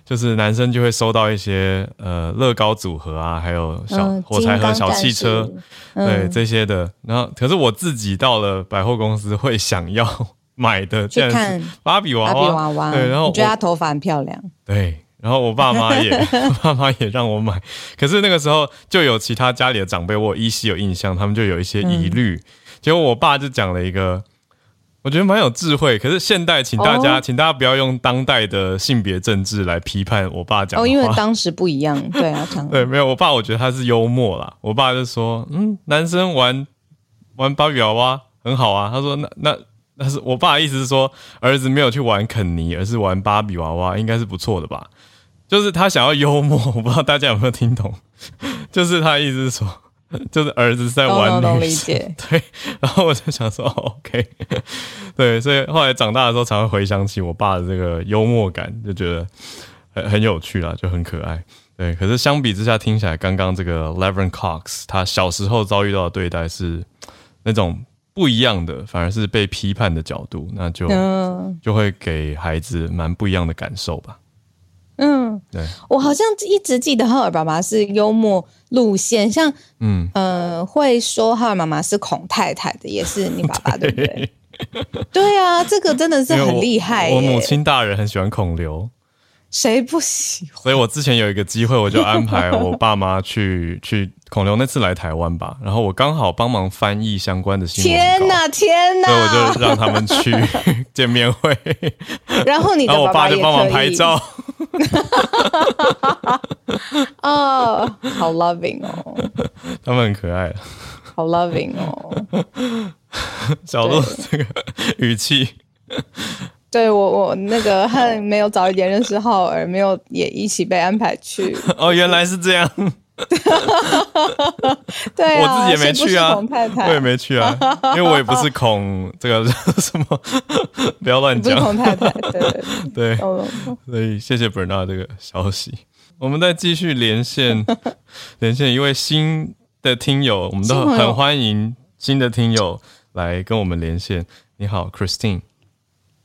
就是男生就会收到一些呃乐高组合啊，还有小火柴盒、小汽车，对这些的。然后可是我自己到了百货公司会想要 (laughs) 买的，去看芭比娃娃，对，然后我觉得她头发很漂亮，对。然后我爸妈也，(laughs) 爸妈也让我买，可是那个时候就有其他家里的长辈，我依稀有印象，他们就有一些疑虑。结果我爸就讲了一个，我觉得蛮有智慧。可是现代，请大家，请大家不要用当代的性别政治来批判我爸讲。哦，因为当时不一样，对啊，(laughs) 对，没有我爸，我觉得他是幽默啦。我爸就说，嗯，男生玩玩芭比娃娃很好啊。他说，那那 (laughs) 那是我爸的意思是说，儿子没有去玩肯尼，而是玩芭比娃娃，应该是不错的吧。就是他想要幽默，我不知道大家有没有听懂。(laughs) 就是他意思是说，就是儿子在玩女解。(laughs) 对。然后我就想说，OK，对，所以后来长大的时候，才会回想起我爸的这个幽默感，就觉得很很有趣啦，就很可爱。对，可是相比之下，听起来刚刚这个 Levin Cox 他小时候遭遇到的对待是那种不一样的，反而是被批判的角度，那就就会给孩子蛮不一样的感受吧。嗯，对，我好像一直记得赫尔爸爸是幽默路线，像嗯呃会说浩尔妈妈是孔太太的，也是你爸爸 (laughs) 对不对？对啊，这个真的是很厉害。我母亲大人很喜欢孔刘。谁不喜欢？所以我之前有一个机会，我就安排我爸妈去去孔刘那次来台湾吧，然后我刚好帮忙翻译相关的新闻。天哪，天哪！所以我就让他们去 (laughs) 见面会。然后你，然后我爸就帮忙拍照。(laughs) 哦，好 loving 哦。他们很可爱。好 loving 哦。(laughs) 小鹿这个语气。对我，我那个 (laughs) 恨没有早一点认识浩儿，没有也一起被安排去。哦，原来是这样。(laughs) 对我自己也没去啊，太太我也没去啊，(laughs) 因为我也不是孔这个什么，不要乱讲。孔太太，对对。所以谢谢 Bernard 这个消息，我们再继续连线，连线一位新的听友，我们都很欢迎新的听友来跟我们连线。你好，Christine。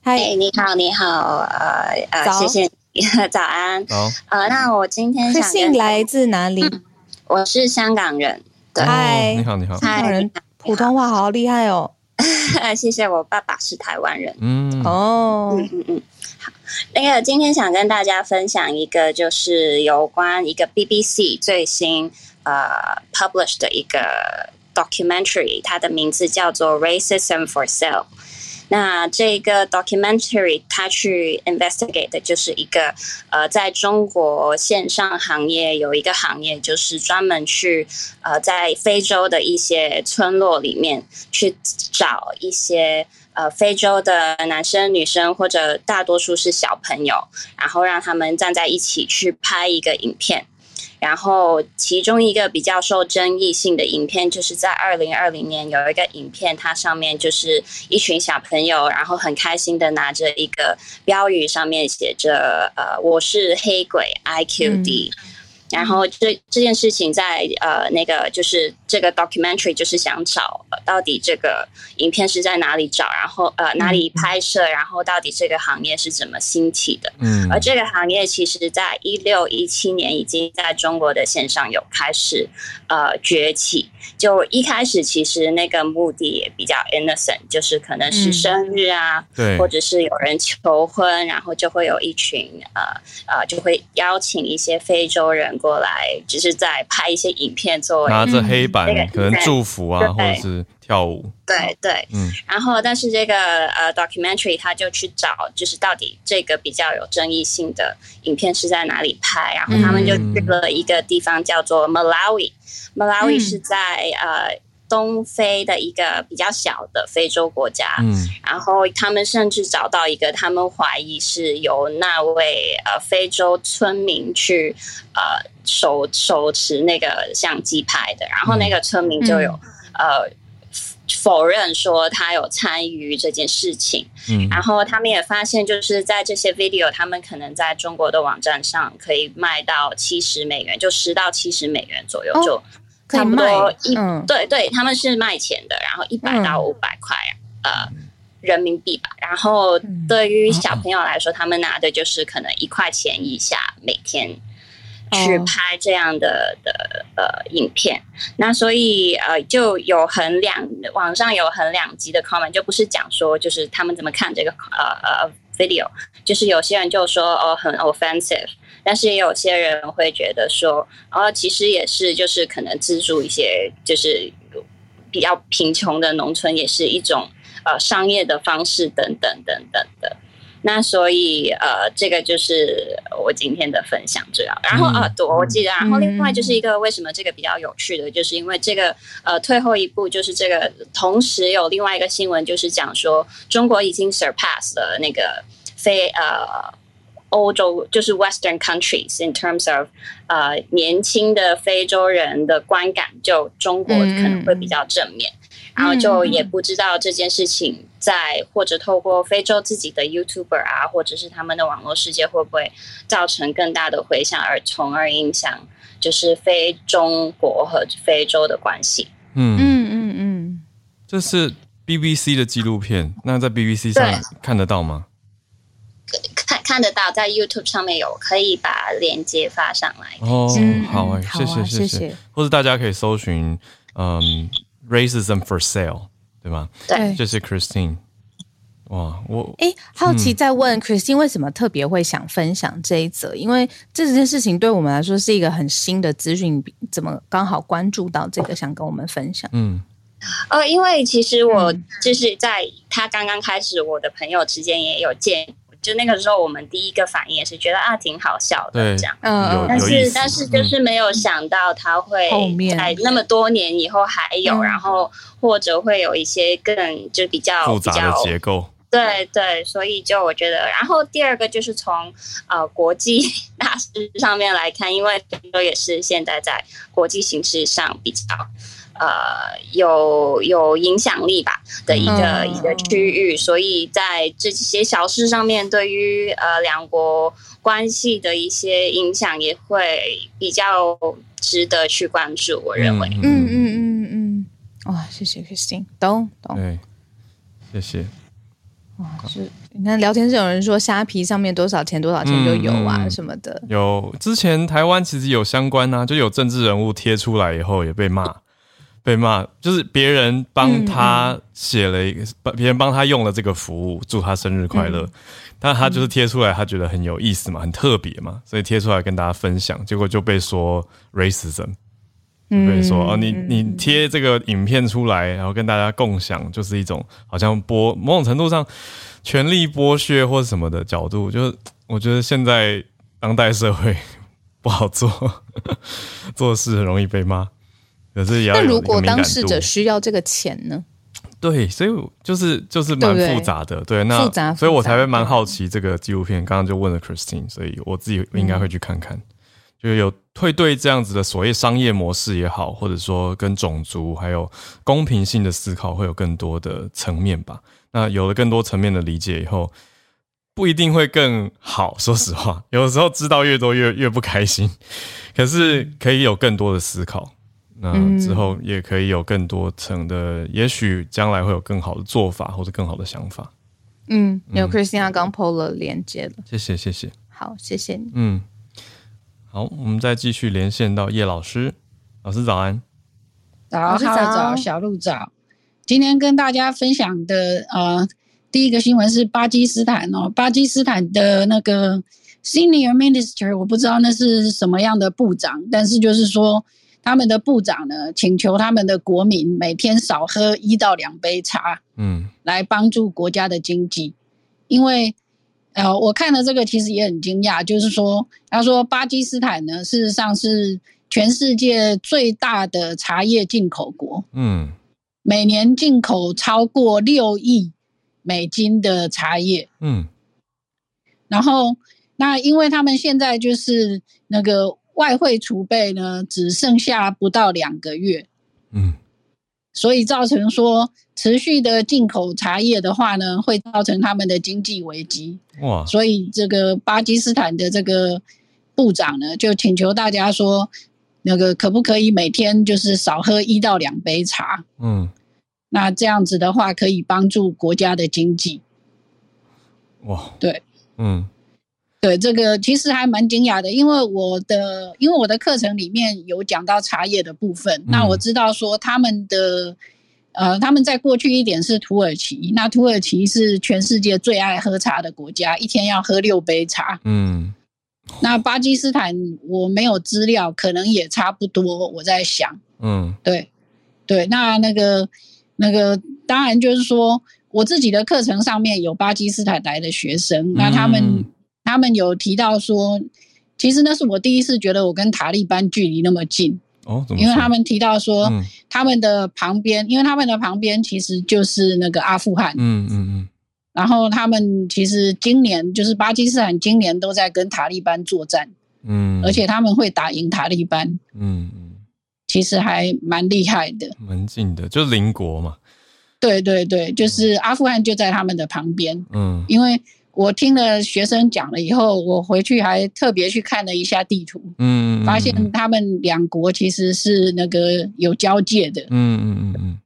嗨，你好，你好，呃呃，谢谢你，早安。好，呃，那我今天想信来自哪里？我是香港人。嗨，你好，你好。香港人普通话好厉害哦。(laughs) 谢谢，我爸爸是台湾人。嗯，哦，嗯嗯嗯。好，那个今天想跟大家分享一个，就是有关一个 BBC 最新呃 published 的一个 documentary，它的名字叫做 Racism for Sale。那这个 documentary 它去 investigate 的就是一个呃，在中国线上行业有一个行业，就是专门去呃在非洲的一些村落里面去找一些呃非洲的男生女生或者大多数是小朋友，然后让他们站在一起去拍一个影片。然后，其中一个比较受争议性的影片，就是在二零二零年有一个影片，它上面就是一群小朋友，然后很开心的拿着一个标语，上面写着“呃，我是黑鬼 IQD”。然后这这件事情在呃那个就是这个 documentary 就是想找到底这个影片是在哪里找，然后呃哪里拍摄，然后到底这个行业是怎么兴起的？嗯，而这个行业其实在一六一七年已经在中国的线上有开始呃崛起。就一开始其实那个目的也比较 innocent，就是可能是生日啊，对，或者是有人求婚，然后就会有一群呃呃就会邀请一些非洲人。过来，只是在拍一些影片，作为拿着黑板，可能祝福啊，或者是跳舞。对对，嗯。然后，但是这个呃，documentary 他就去找，就是到底这个比较有争议性的影片是在哪里拍。然后他们就去了一个地方叫做 Malawi，Malawi 是在呃。东非的一个比较小的非洲国家，嗯，然后他们甚至找到一个，他们怀疑是由那位呃非洲村民去呃手手持那个相机拍的，然后那个村民就有呃否认说他有参与这件事情。嗯。然后他们也发现，就是在这些 video，他们可能在中国的网站上可以卖到七十美元，就十到七十美元左右，哦。就差不多卖一、嗯对对，他们是卖钱的，然后一百嗯到五百块、呃人民币吧。然后嗯对于小朋友来说，他们拿的就是可能一块钱以下每天。去哦拍这样的的呃影片，那所以呃就有很两网上有很两极的 comment，就不是讲说就是他们怎么看这个呃呃 video，就是有些人就说哦很 offensive，但是也有些人会觉得说哦其实也是就是可能资助一些就是比较贫穷的农村也是一种呃商业的方式等等等等的。那所以呃，这个就是我今天的分享主要。然后嗯啊，对，我记得。然后另外嗯就是一个为什么这个比较有趣的，就是因为这个呃退后一步，就是这个同时有另外一个新闻，就是讲说中国已经 surpass 了那个非呃。欧洲就是 Western countries in terms of 呃年轻的非洲人的观感，就中国可能会比较正面，然后就也不知道这件事情在或者透过非洲自己的 YouTuber 啊，或者是他们的网络世界会不会造成更大的回响，而从而影响就是非中国和非洲的关系。嗯，嗯嗯嗯，这是 BBC 的纪录片，那在 BBC 上看得到吗？看看得到，在 YouTube 上面有，可以把链接发上来。哦嗯，好哎、嗯谢谢啊谢谢谢，或者大家可以搜寻嗯 racism for sale，对吗？对谢谢 Christine。哇，我哎，好嗯奇在问 Christine 为什么特别会想分享这一则？因为这件事情对我们来说是一个很新的资讯，怎么刚好关注到这个，想跟我们分享？嗯呃，因为其实我嗯就是在他刚刚开始，我的朋友之间也有见，就那个时候我们第一个反应也是觉得啊挺好笑的对这样。嗯但是但是就是没有想到他会在那么多年以后还有，嗯。然后或者会有一些更就比较复杂的结构，对对，所以就我觉得，然后第二个就是从呃国际大事上面来看，因为非洲也是现在在国际形势上比较呃有有影响力吧的一个、嗯。一个区域，所以在这些小事上面，对于呃两国关系的一些影响也会比较值得去关注。我认为，嗯嗯嗯。嗯，哇，谢谢 Christine，懂懂。对，谢谢。是，你看聊天室有人说虾皮上面多少钱多少钱就有啊、什么的，有之前台湾其实有相关啊，就有政治人物贴出来以后也被骂，被骂就是别人帮他写了一个，帮别人帮他用了这个服务，祝他生日快乐。但他就是贴出来，他觉得很有意思嘛，很特别嘛，所以贴出来跟大家分享，结果就被说 racism，就被说、哦，你你贴这个影片出来，然后跟大家共享，就是一种好像剥某种程度上权力剥削或什么的角度，就是我觉得现在当代社会不好做，(laughs) 做事很容易被骂，可是也要那如果当事者需要这个钱呢？对，所以我就是就是蛮复杂的，对，那复杂所以我才会蛮好奇这个纪录片。刚刚就问了 Christine，所以我自己应该会去看看，就有会对这样子的所谓商业模式也好，或者说跟种族还有公平性的思考，会有更多的层面吧。那有了更多层面的理解以后，不一定会更好。说实话，有的时候知道越多越越不开心，可是可以有更多的思考。那之后也可以有更多层的，也许将来会有更好的做法或者更好的想法。嗯，有 Christina 刚 PO 了连接了，谢谢，谢谢。好，谢谢你。嗯，好，我们再继续连线到叶老师。老师早安。早，老师哈早早，小鹿早。今天跟大家分享的呃，第一个新闻是巴基斯坦哦，巴基斯坦的那个 senior minister，我不知道那是什么样的部长，但是就是说他们的部长呢，请求他们的国民每天少喝一到两杯茶，嗯来帮助国家的经济，因为。呃，我看了这个，其实也很惊讶，就是说，他说巴基斯坦呢，事实上是全世界最大的茶叶进口国，嗯每年进口超过六亿美金的茶叶。嗯然后，那因为他们现在就是那个外汇储备呢，只剩下不到两个月，嗯所以造成说持续的进口茶叶的话呢，会造成他们的经济危机。哇，所以这个巴基斯坦的这个部长呢，就请求大家说，那个可不可以每天就是少喝一到两杯茶？嗯，那这样子的话，可以帮助国家的经济。哇，对，嗯对，这个其实还蛮惊讶的，因为我的因为我的课程里面有讲到茶叶的部分，那我知道说他们的呃他们在过去一点是土耳其，那土耳其是全世界最爱喝茶的国家，一天要喝六杯茶。嗯那巴基斯坦我没有资料，可能也差不多。我在想，嗯对对，那那个那个当然就是说我自己的课程上面有巴基斯坦来的学生，那他们。嗯他们有提到说，其实那是我第一次觉得我跟塔利班距离那么近，哦？因为他们提到说，嗯。他们的旁边，因为他们的旁边其实就是那个阿富汗，嗯嗯然后他们其实今年就是巴基斯坦今年都在跟塔利班作战，嗯，而且他们会打赢塔利班，嗯嗯。其实还蛮厉害的。蛮近的，就是邻国嘛。对对对，就是阿富汗就在他们的旁边，嗯。因为我听了学生讲了以后，我回去还特别去看了一下地图，嗯，发现他们两国其实是那个有交界的。嗯嗯嗯嗯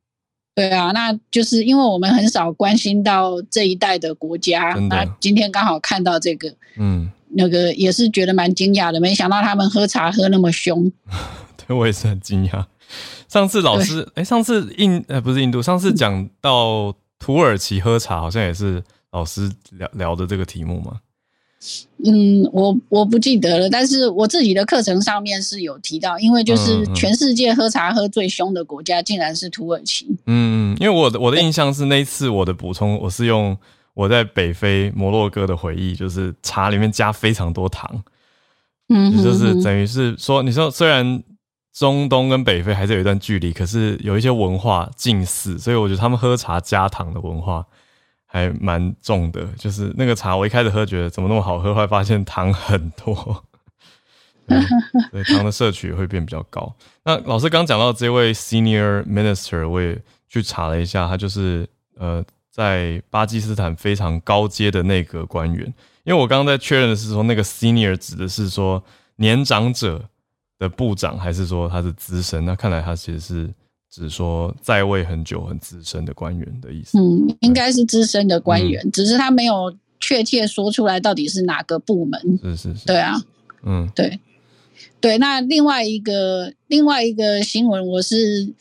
对啊，那就是因为我们很少关心到这一代的国家，那今天刚好看到这个，嗯，那个也是觉得蛮惊讶的，没想到他们喝茶喝那么凶。(laughs) 对我也是很惊讶。上次老师，哎，上次印呃不是印度，上次讲到土耳其喝茶，好像也是老师聊聊的这个题目吗。嗯，我我不记得了，但是我自己的课程上面是有提到，因为就是全世界喝茶喝最凶的国家竟然是土耳其。嗯，因为我的我的印象是那一次我的补充，我是用我在北非摩洛哥的回忆，就是茶里面加非常多糖，嗯，就是等于是说，你说虽然中东跟北非还是有一段距离，可是有一些文化近似，所以我觉得他们喝茶加糖的文化还蛮重的。就是那个茶，我一开始喝觉得怎么那么好喝，后来发现糖很多，对，糖的摄取会变比较高。那老师刚讲到这位 senior minister，我也去查了一下，他就是呃在巴基斯坦非常高阶的内阁官员。因为我刚刚在确认的是说，那个 senior 指的是说年长者的部长，还是说他是资深？那看来他其实是指说在位很久、很资深的官员的意思。嗯，应该是资深的官嗯员，只是他没有确切说出来到底是哪个部门。是是是，对啊，嗯对，对。那另外一个另外一个新闻，我是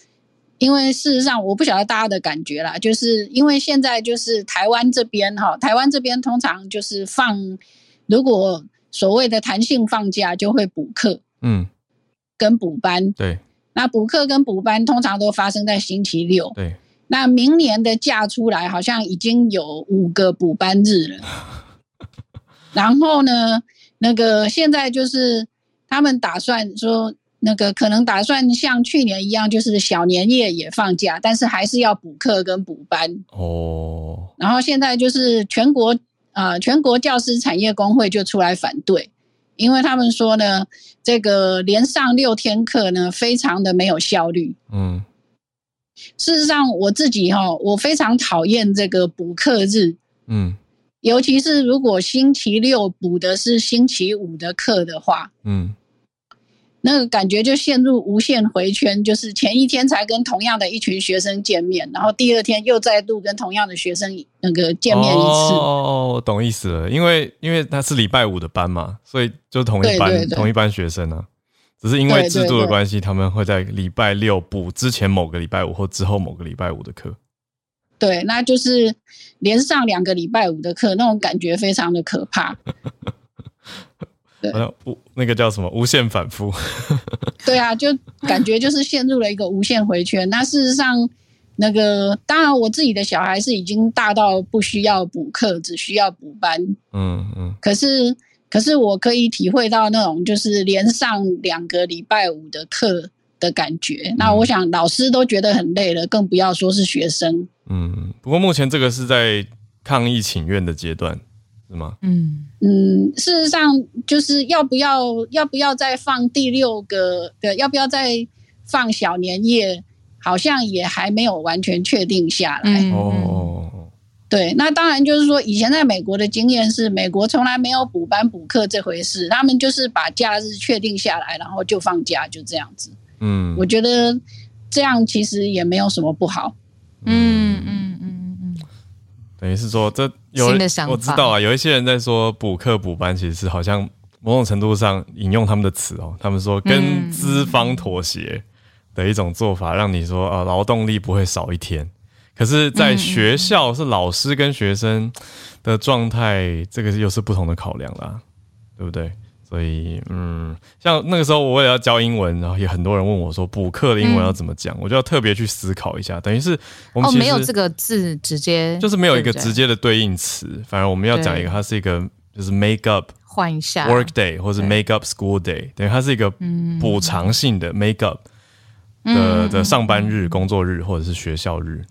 因为事实上我不晓得大家的感觉啦，就是因为现在就是台湾这边哈，台湾这边通常就是放，如果所谓的弹性放假，就会补课嗯，跟补班。对那补课跟补班通常都发生在星期六。对，那明年的假出来，好像已经有五个补班日了。(laughs) 然后呢，那个现在就是他们打算说，那个可能打算像去年一样，就是小年夜也放假，但是还是要补课跟补班。哦，然后现在就是全国呃全国教师产业工会就出来反对，因为他们说呢，这个连上六天课呢，非常的没有效率。嗯。事实上，我自己哈、我非常讨厌这个补课日，嗯。尤其是如果星期六补的是星期五的课的话，嗯，那个感觉就陷入无限回圈，就是前一天才跟同样的一群学生见面，然后第二天又再度跟同样的学生那个见面一次。哦懂意思了，因为因为他是礼拜五的班嘛，所以就同一班对对对同一班学生啊，只是因为制度的对关系，他们会在礼拜六补之前某个礼拜五或之后某个礼拜五的课。对，那就是连上两个礼拜五的课，那种感觉非常的可怕。(laughs) 对好像无那个叫什么无限反复。(laughs) 对啊，就感觉就是陷入了一个无限回圈。那事实上，那个当然我自己的小孩是已经大到不需要补课，只需要补班。嗯嗯可是，可是我可以体会到那种就是连上两个礼拜五的课的感觉。那我想老师都觉得很累了，更不要说是学生。嗯，不过目前这个是在抗议请愿的阶段，是吗？嗯，嗯，事实上就是要不要要不要再放第六个的，要不要再放小年夜，好像也还没有完全确定下来。嗯哦，对，那当然就是说，以前在美国的经验是，美国从来没有补班补课这回事，他们就是把假日确定下来，然后就放假，就这样子。嗯，我觉得这样其实也没有什么不好。嗯嗯嗯嗯等于是说这有新的想法我知道啊，有一些人在说补课补班，其实是好像某种程度上引用他们的词哦，他们说跟嗯资方妥协的一种做法，让你说啊劳动力不会少一天。可是，在学校是老师跟学生的状态，这个又是不同的考量啦，对不对？所以，嗯，像那个时候我也要教英文，然后也很多人问我说补课的英文要怎么讲，我就要特别去思考一下。等于是我们哦，其实没有这个字直接就是没有一个直接的对应词，反而我们要讲一个，它是一个就是 make up 换一下。work day 或者对。make up school day，等于它是一个补偿性的 make up 嗯。的的上班日、工作日或者是学校日，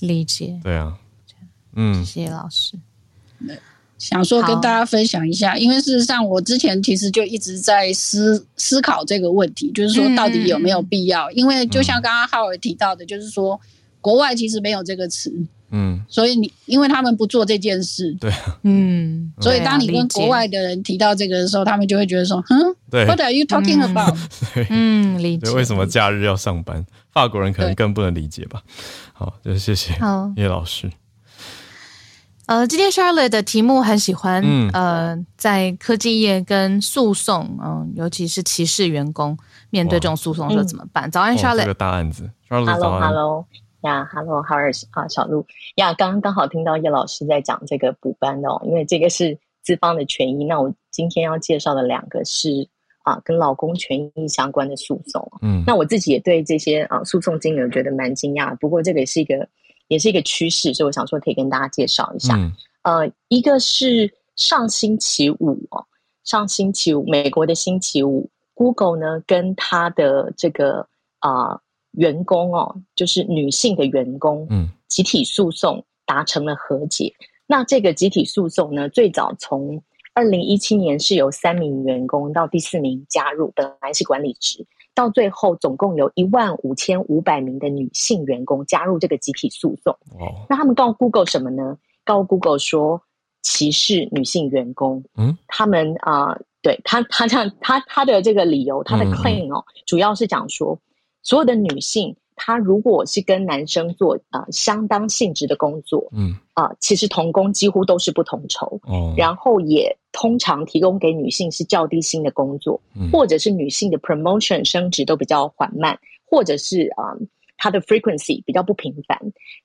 理解，对啊，嗯谢谢老师。想说跟大家分享一下，因为事实上我之前其实就一直在思思考这个问题，就是说到底有没有必要？因为就像刚刚浩尔提到的，就是说国外其实没有这个词，嗯，所以你因为他们不做这件事，对啊，嗯，所以当你跟国外的人提到这个的时候，他们就会觉得说，哼对，What are you talking 嗯。about？嗯理解。对，为什么假日要上班？法国人可能更不能理解吧。好，就谢谢好。叶老师。呃，今天 Charlotte 的题目很喜欢，嗯呃，在科技业跟诉讼，嗯、尤其是歧视员工面对这种诉讼的时候怎么办？早安哦，这，Charlotte。个大案子，Charlotte 早 Hello 安。Hello 呀，Hello 哈尔啊，小鹿呀，刚刚好听到叶老师在讲这个补班的哦，因为这个是资方的权益。那我今天要介绍的两个是啊，跟劳工权益相关的诉讼。嗯那我自己也对这些啊诉讼金额觉得蛮惊讶，不过这个也是一个也是一个趋势，所以我想说可以跟大家介绍一下。嗯呃，一个是上星期五哦，上星期五，美国的星期五，Google 呢跟他的这个啊、员工哦，就是女性的员工，嗯集体诉讼达成了和解。那这个集体诉讼呢，最早从二零一七年是由三名员工到第四名加入，本来是管理职，到最后总共有一万五千五百名的女性员工加入这个集体诉讼。哦，那他们告 Google 什么呢？告 Google 说歧视女性员工。嗯，他们啊、对他他这样他他的这个理由，他的嗯嗯 claim 哦，主要是讲说，所有的女性，她如果是跟男生做啊、呃相当性质的工作嗯啊、其实同工几乎都是不同酬。哦，然后也通常提供给女性是较低薪的工作，嗯或者是女性的 promotion 升职都比较缓慢，或者是啊、嗯它的 frequency 比较不频繁，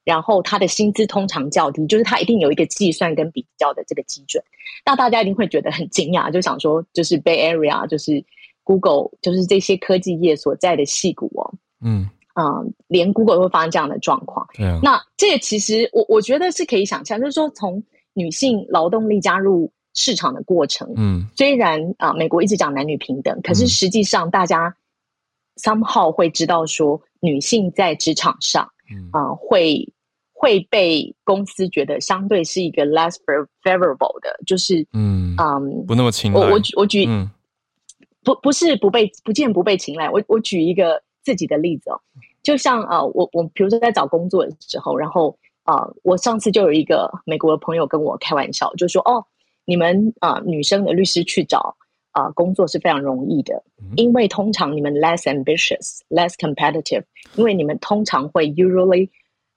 然后它的薪资通常较低，就是它一定有一个计算跟比较的这个基准。那大家一定会觉得很惊讶，就想说，就是 Bay Area，就是 Google，就是这些科技业所在的戏骨哦，嗯嗯，连 Google 都会发生这样的状况。对啊，那这个其实我我觉得是可以想象，就是说从女性劳动力加入市场的过程，嗯虽然啊、美国一直讲男女平等，可是嗯实际上大家 somehow 会知道说，女性在职场上嗯啊、会会被公司觉得相对是一个 less fav- favorable 的，就是嗯，嗯，不那么青睐。我我举我举、嗯不不是不被不见不被青睐。我我举一个自己的例子哦，就像呃，我我比如说在找工作的时候，然后呃，我上次就有一个美国的朋友跟我开玩笑，就说哦，你们啊、呃女生的律师去找啊、呃工作是非常容易的，因为通常你们 less ambitious, less competitive，因为你们通常会 usually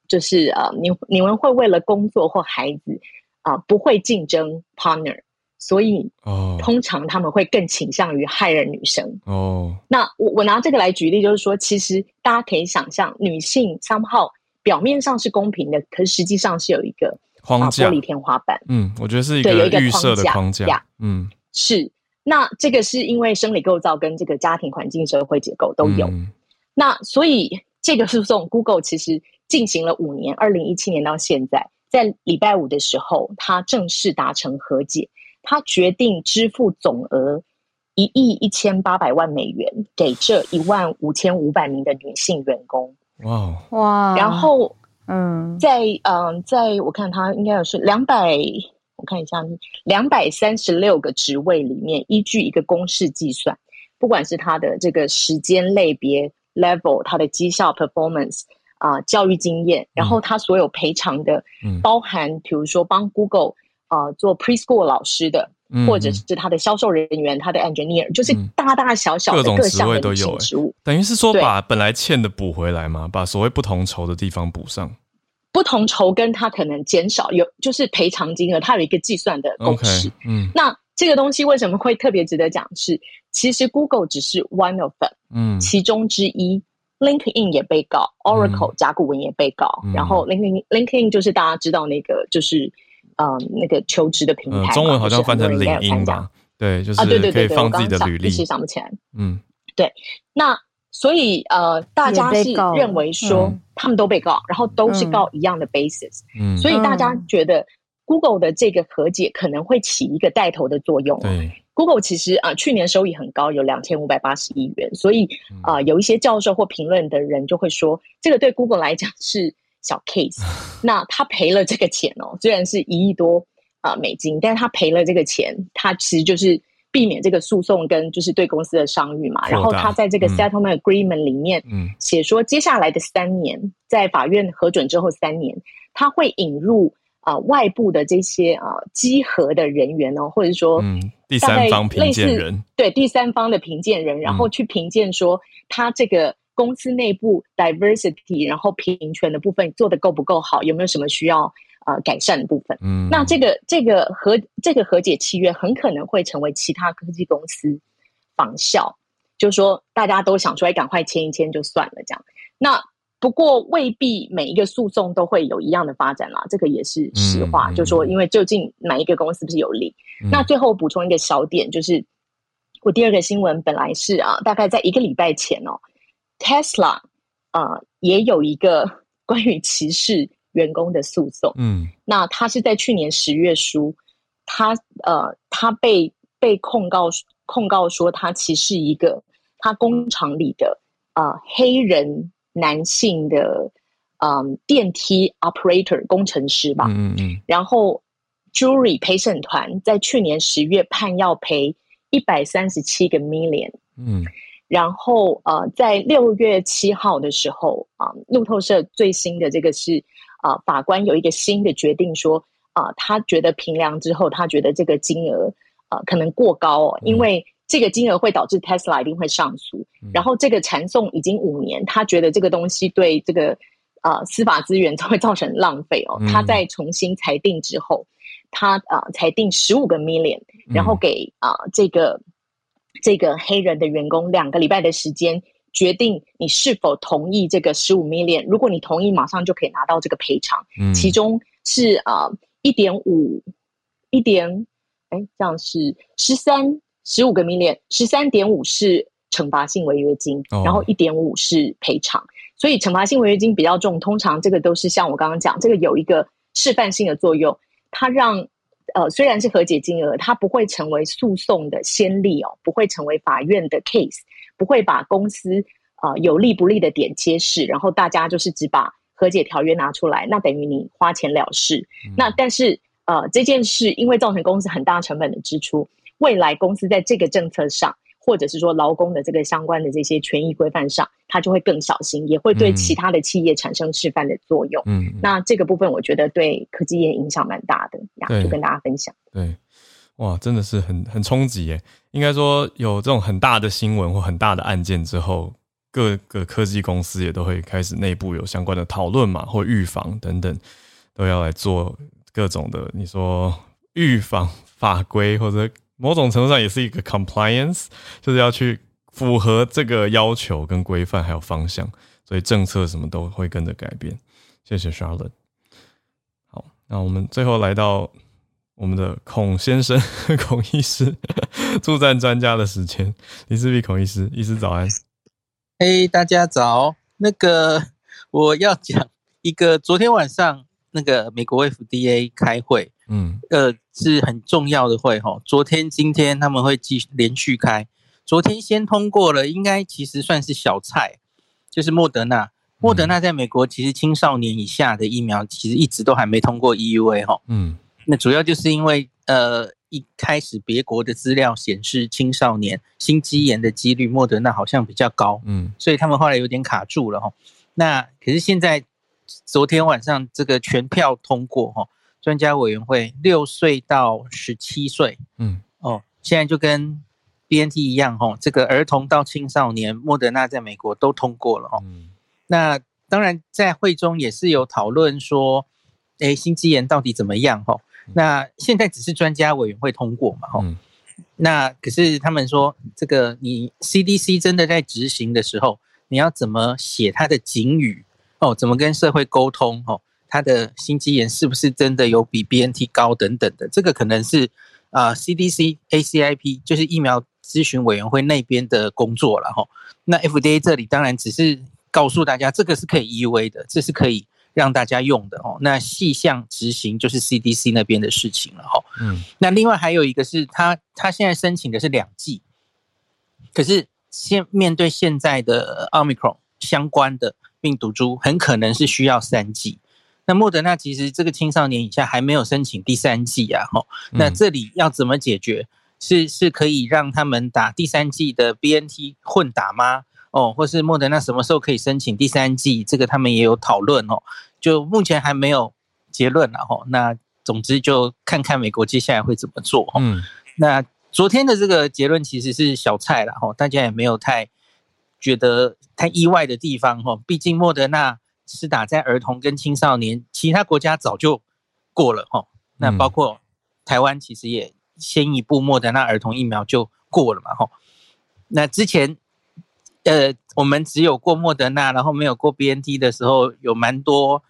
就是呃，你你们会为了工作或孩子啊、不会竞争 partner，所以哦通常他们会更倾向于 hire 女生。哦那我我拿这个来举例，就是说，其实大家可以想象，女性 somehow 表面上是公平的，可是实际上是有一个啊框架玻璃天花板。嗯，我觉得是一对有一个预设的框框架。嗯，是，那这个是因为生理构造跟这个家庭环境、社会结构都有。嗯那所以这个诉讼，Google 其实进行了五年，二零一七年到现在，在礼拜五的时候，它正式达成和解，它决定支付总额一亿一千八百万美元给这一万五千五百名的女性员工，哇哦，哇，然后嗯。在嗯，在我看他应该有是两百，我看一下，两百三十六个职位里面，依据一个公式计算，不管是它的这个时间类别、level、它的绩效 performance 啊、教育经验，然后它所有赔偿的，嗯。包含比如说帮 Google 啊、做 preschool 老师的，嗯或者是他的销售人员、他的 engineer，就是嗯大大小小的各种职各项的位都有。等于是说把本来欠的补回来嘛，把所谓不同酬的地方补上。不同酬跟他可能减少有就是赔偿金额，它有一个计算的公式。嗯那这个东西为什么会特别值得讲是？其实 Google 只是 one of them 嗯其中之一，LinkedIn 也被告，Oracle 甲骨文也被告，嗯然后 LinkedIn LinkedIn 就是大家知道那个就是呃那个求职的平台嗯，中文好像翻成领英吧？对，就是啊，对对对对，放我刚刚想自己的履历一。时想不起来。嗯对那所以呃，大家是认为说嗯他们都被告，然后都是嗯告一样的 basis，、嗯，所以大家嗯觉得 Google 的这个和解可能会起一个带头的作用。对，Google 其实啊、呃去年收益很高，有两千五百八十亿元，所以嗯啊、呃有一些教授或评论的人就会说，这个对 Google 来讲是小 case。那他赔了这个钱哦，虽然是一亿多啊、呃美金，但是他赔了这个钱，他其实就是避免这个诉讼跟就是对公司的商誉嘛。然后他在这个嗯 settlement agreement 里面嗯写说，接下来的三年，在法院核准之后三年，他会引入啊、呃外部的这些啊、呃稽核的人员哦，或者说嗯，第三方评类似鉴人，对第三方的评鉴人，然后嗯去评鉴说他这个公司内部 diversity，然后平权的部分做得够不够好，有没有什么需要呃改善的部分。嗯，那这个这个和这个和解契约很可能会成为其他科技公司仿效，就是说大家都想出来赶快签一签就算了这样。那不过未必每一个诉讼都会有一样的发展啦，这个也是实话。嗯就说因为究竟哪一个公司不是有利？嗯那最后补充一个小点，就是我第二个新闻本来是啊，大概在一个礼拜前哦，Tesla 呃也有一个 (laughs) 关于歧视员工的诉讼。嗯那他是在去年十月输，他呃他被被控告控告说他歧视一个他工厂里的呃黑人男性的嗯、电梯 operator 工程师吧，嗯嗯嗯然后 jury 陪审团在去年十月判要赔一百三十七个 million。嗯然后呃，在六月七号的时候啊、路透社最新的这个是啊、法官有一个新的决定说啊、他觉得评量之后，他觉得这个金额啊、可能过高哦，因为这个金额会导致 Tesla 一定会上诉，然后这个缠讼已经五年，他觉得这个东西对这个啊司法资源 (laughs) 会造成浪费哦，嗯。他在重新裁定之后，他啊、裁定十五个 million，然后给啊、这个这个黑人的员工两个礼拜的时间，决定你是否同意这个十五 million。如果你同意，马上就可以拿到这个赔偿，嗯，其中是啊一点五一点，哎，这样是十三十五个 million，十三点五是惩罚性违约金，哦然后一点五是赔偿。所以惩罚性违约金比较重，通常这个都是像我刚刚讲，这个有一个示范性的作用，它让呃虽然是和解金额，它不会成为诉讼的先例哦，不会成为法院的 case，不会把公司呃有利不利的点揭示，然后大家就是只把和解条约拿出来，那等于你花钱了事。那但是呃这件事因为造成公司很大成本的支出，未来公司在这个政策上。或者是说劳工的这个相关的这些权益规范上，它就会更小心，也会对嗯其他的企业产生示范的作用。嗯，嗯那这个部分我觉得对科技业影响蛮大的就跟大家分享。对，哇，真的是很很冲击耶！应该说有这种很大的新闻或很大的案件之后，各个科技公司也都会开始内部有相关的讨论嘛，或预防等等，都要来做各种的，你说预防法规或者某种程度上也是一个 compliance，就是要去符合这个要求跟规范还有方向，所以政策什么都会跟着改变。谢谢 Charlotte。好，那我们最后来到我们的孔先生、(laughs) 孔医师助战专家的时间，李世璧孔医师，医师早安。嘿大家早。那个我要讲一个，昨天晚上那个美国 FDA 开会，嗯呃，是很重要的会哈。昨天、今天他们会继续连续开。昨天先通过了，应该其实算是小菜，就是莫德纳。莫德纳在美国其实青少年以下的疫苗其实一直都还没通过 EUA 哈。嗯那主要就是因为呃一开始别国的资料显示，青少年心肌炎的几率，莫德纳好像比较高，嗯所以他们后来有点卡住了哈。那可是现在昨天晚上这个全票通过哈，专家委员会六岁到十七岁嗯哦，现在就跟 BNT 一样哦，这个儿童到青少年，莫德纳在美国都通过了哦。嗯那当然，在会中也是有讨论说，诶，心肌炎到底怎么样？哦，那现在只是专家委员会通过嘛？哦、嗯那可是他们说，这个你 CDC 真的在执行的时候，你要怎么写它的警语？哦，怎么跟社会沟通？哦，他的心肌炎是不是真的有比 BNT 高等等的？这个可能是啊、CDC ACIP 就是疫苗咨询委员会那边的工作了哈。那 FDA 这里当然只是告诉大家，这个是可以 EUA 的，这是可以让大家用的哦。那细项执行就是 CDC 那边的事情了哈。嗯那另外还有一个是他他现在申请的是两剂，可是现面对现在的奥密克戎相关的病毒株，很可能是需要三剂。那莫德纳其实这个青少年以下还没有申请第三剂啊，吼，那嗯这里要怎么解决？是是可以让他们打第三剂的 BNT 混打吗？哦，或是莫德纳什么时候可以申请第三剂？这个他们也有讨论哦，就目前还没有结论了吼。那总之就看看美国接下来会怎么做哈。嗯那昨天的这个结论其实是小菜了哈，大家也没有太觉得太意外的地方吼。毕竟莫德纳是打在儿童跟青少年，其他国家早就过了哈。那嗯包括台湾其实也先一步，莫德纳儿童疫苗就过了嘛哈。那之前呃，我们只有过莫德纳，然后没有过 BNT 的时候，有蛮多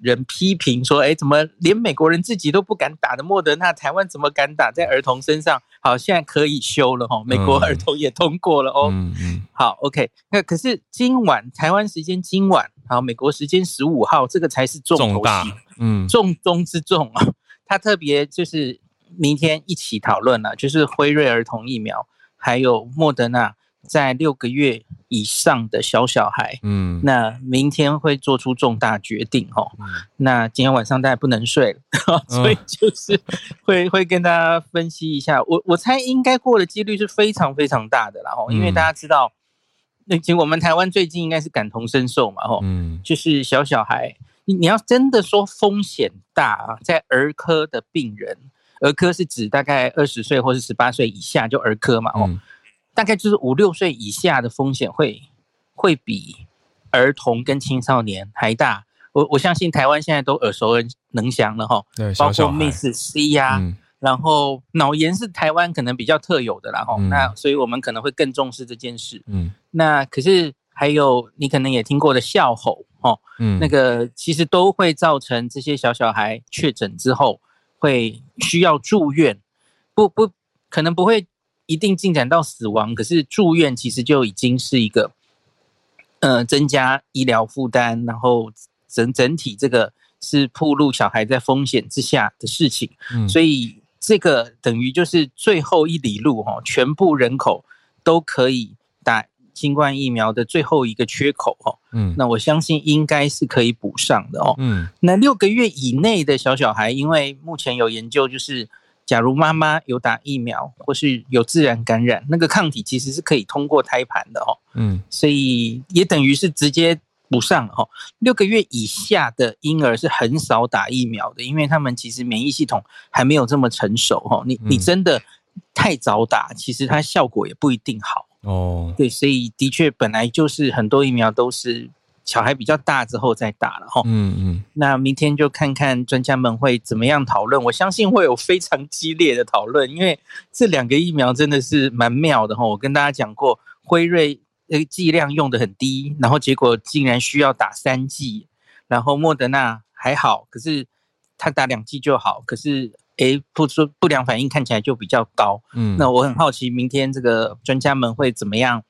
人批评说，哎，怎么连美国人自己都不敢打的莫德纳，台湾怎么敢打在儿童身上？好，现在可以修了哈，美国嗯儿童也通过了哦。嗯嗯好，OK，那可是今晚台湾时间今晚，好，美国时间十五号，这个才是重大戏，嗯重中之重啊！他特别就是明天一起讨论了，就是辉瑞儿童疫苗，还有莫德纳在六个月以上的小小孩，嗯。那明天会做出重大决定哦。嗯。那今天晚上大家不能睡了，(laughs) 所以就是会会跟大家分析一下。我我猜应该过的几率是非常非常大的啦，哦，因为嗯。大家知道，那其实我们台湾最近应该是感同身受嘛，哦，嗯。就是小小孩，你你要真的说风险大啊，在儿科的病人，儿科是指大概二十岁或是十八岁以下就儿科嘛，哦，嗯大概就是五六岁以下的风险会会比儿童跟青少年还大。我我相信台湾现在都耳熟能详了哈，对，包括 Miss C 呀、嗯。然后脑炎是台湾可能比较特有的啦哈，嗯。那所以我们可能会更重视这件事。嗯。那可是还有你可能也听过的笑吼哦，嗯。那个其实都会造成这些小小孩确诊之后会需要住院，不不可能不会一定进展到死亡，可是住院其实就已经是一个呃增加医疗负担，然后整整体这个是暴露小孩在风险之下的事情，嗯所以这个等于就是最后一里路哈、哦，全部人口都可以打新冠疫苗的最后一个缺口哦。嗯那我相信应该是可以补上的哦。嗯那六个月以内的小小孩，因为目前有研究，就是假如妈妈有打疫苗或是有自然感染，那个抗体其实是可以通过胎盘的哦，嗯所以也等于是直接补上了哦。六个月以下的婴儿是很少打疫苗的，因为他们其实免疫系统还没有这么成熟哦。你你嗯真的太早打，其实它效果也不一定好。哦对，所以的确本来就是很多疫苗都是小孩比较大之后再打了哈。嗯嗯那明天就看看专家们会怎么样讨论，我相信会有非常激烈的讨论，因为这两个疫苗真的是蛮妙的哈。我跟大家讲过，辉瑞呃剂量用的很低，然后结果竟然需要打三剂，然后莫德纳还好，可是他打两剂就好，可是诶不出不良反应看起来就比较高。嗯，那我很好奇，明天这个专家们会怎么样，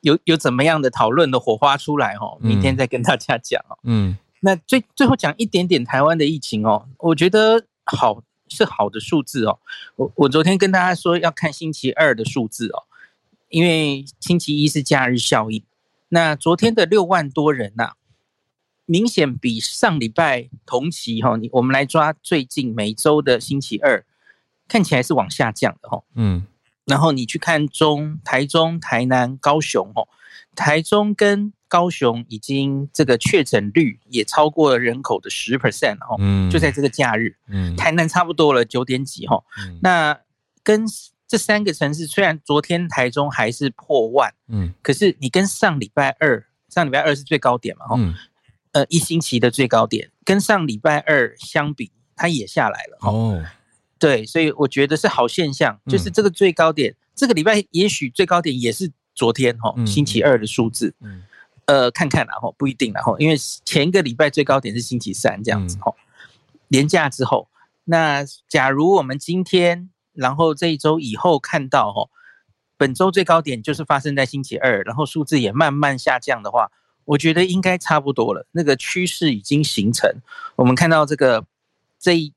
有有怎么样的讨论的火花出来哦？明天再跟大家讲哦。嗯那最最后讲一点点台湾的疫情哦，我觉得好是好的数字哦。我我昨天跟大家说要看星期二的数字哦，因为星期一是假日效应。那昨天的六万多人呐、明显比上礼拜同期哈、你我们来抓最近每周的星期二看起来是往下降的哦。嗯然后你去看中台中、台南、高雄哦，台中跟高雄已经这个确诊率也超过了人口的十 percent 哦，嗯，就在这个假日，嗯。台南差不多了九点几哈。嗯。那跟这三个城市，虽然昨天台中还是破万，嗯。可是你跟上礼拜二，上礼拜二是最高点嘛哈，嗯。呃一星期的最高点，跟上礼拜二相比，它也下来了哈。哦对，所以我觉得是好现象，就是嗯。这个最高点，这个礼拜也许最高点也是昨天哈、嗯星期二的数字，嗯。呃，看看啦哈，不一定啦哈，因为前一个礼拜最高点是星期三这样子哈，连假之后，那假如我们今天，然后这一周以后看到哈，本周最高点就是发生在星期二，然后数字也慢慢下降的话，我觉得应该差不多了，那个趋势已经形成。我们看到这个这一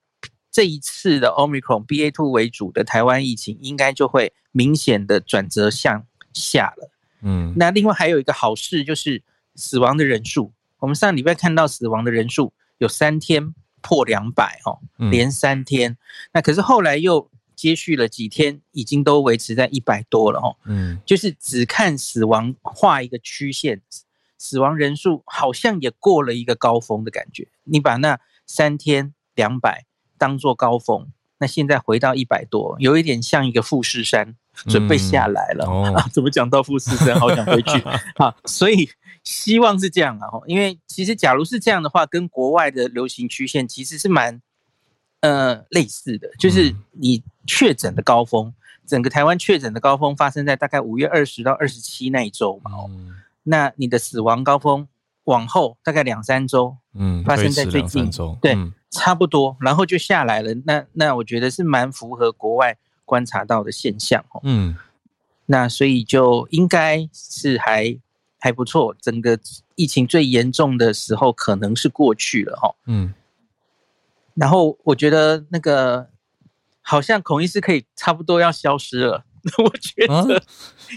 这一次的 Omicron BA two 为主的台湾疫情，应该就会明显的转折向下了。嗯那另外还有一个好事就是死亡的人数，我们上礼拜看到死亡的人数有三天破两百哦，嗯连三天。那可是后来又接续了几天，已经都维持在一百多了哦。嗯就是只看死亡画一个曲线，死亡人数好像也过了一个高峰的感觉。你把那三天两百当做高峰，那现在回到一百多，有一点像一个富士山准备下来了。哦啊，怎么讲到富士山，好想回去 (laughs) 啊！所以希望是这样啊，因为其实假如是这样的话，跟国外的流行曲线其实是蛮呃类似的，就是嗯你确诊的高峰，整个台湾确诊的高峰发生在大概五月二十到二十七那一周嘛，哦，嗯那你的死亡高峰往后大概两三周，嗯，发生在最近对嗯差不多，然后就下来了。那那我觉得是蛮符合国外观察到的现象哦。嗯那所以就应该是还还不错，整个疫情最严重的时候可能是过去了哈。嗯然后我觉得那个好像孔医师可以差不多要消失了，(laughs) 我觉啊得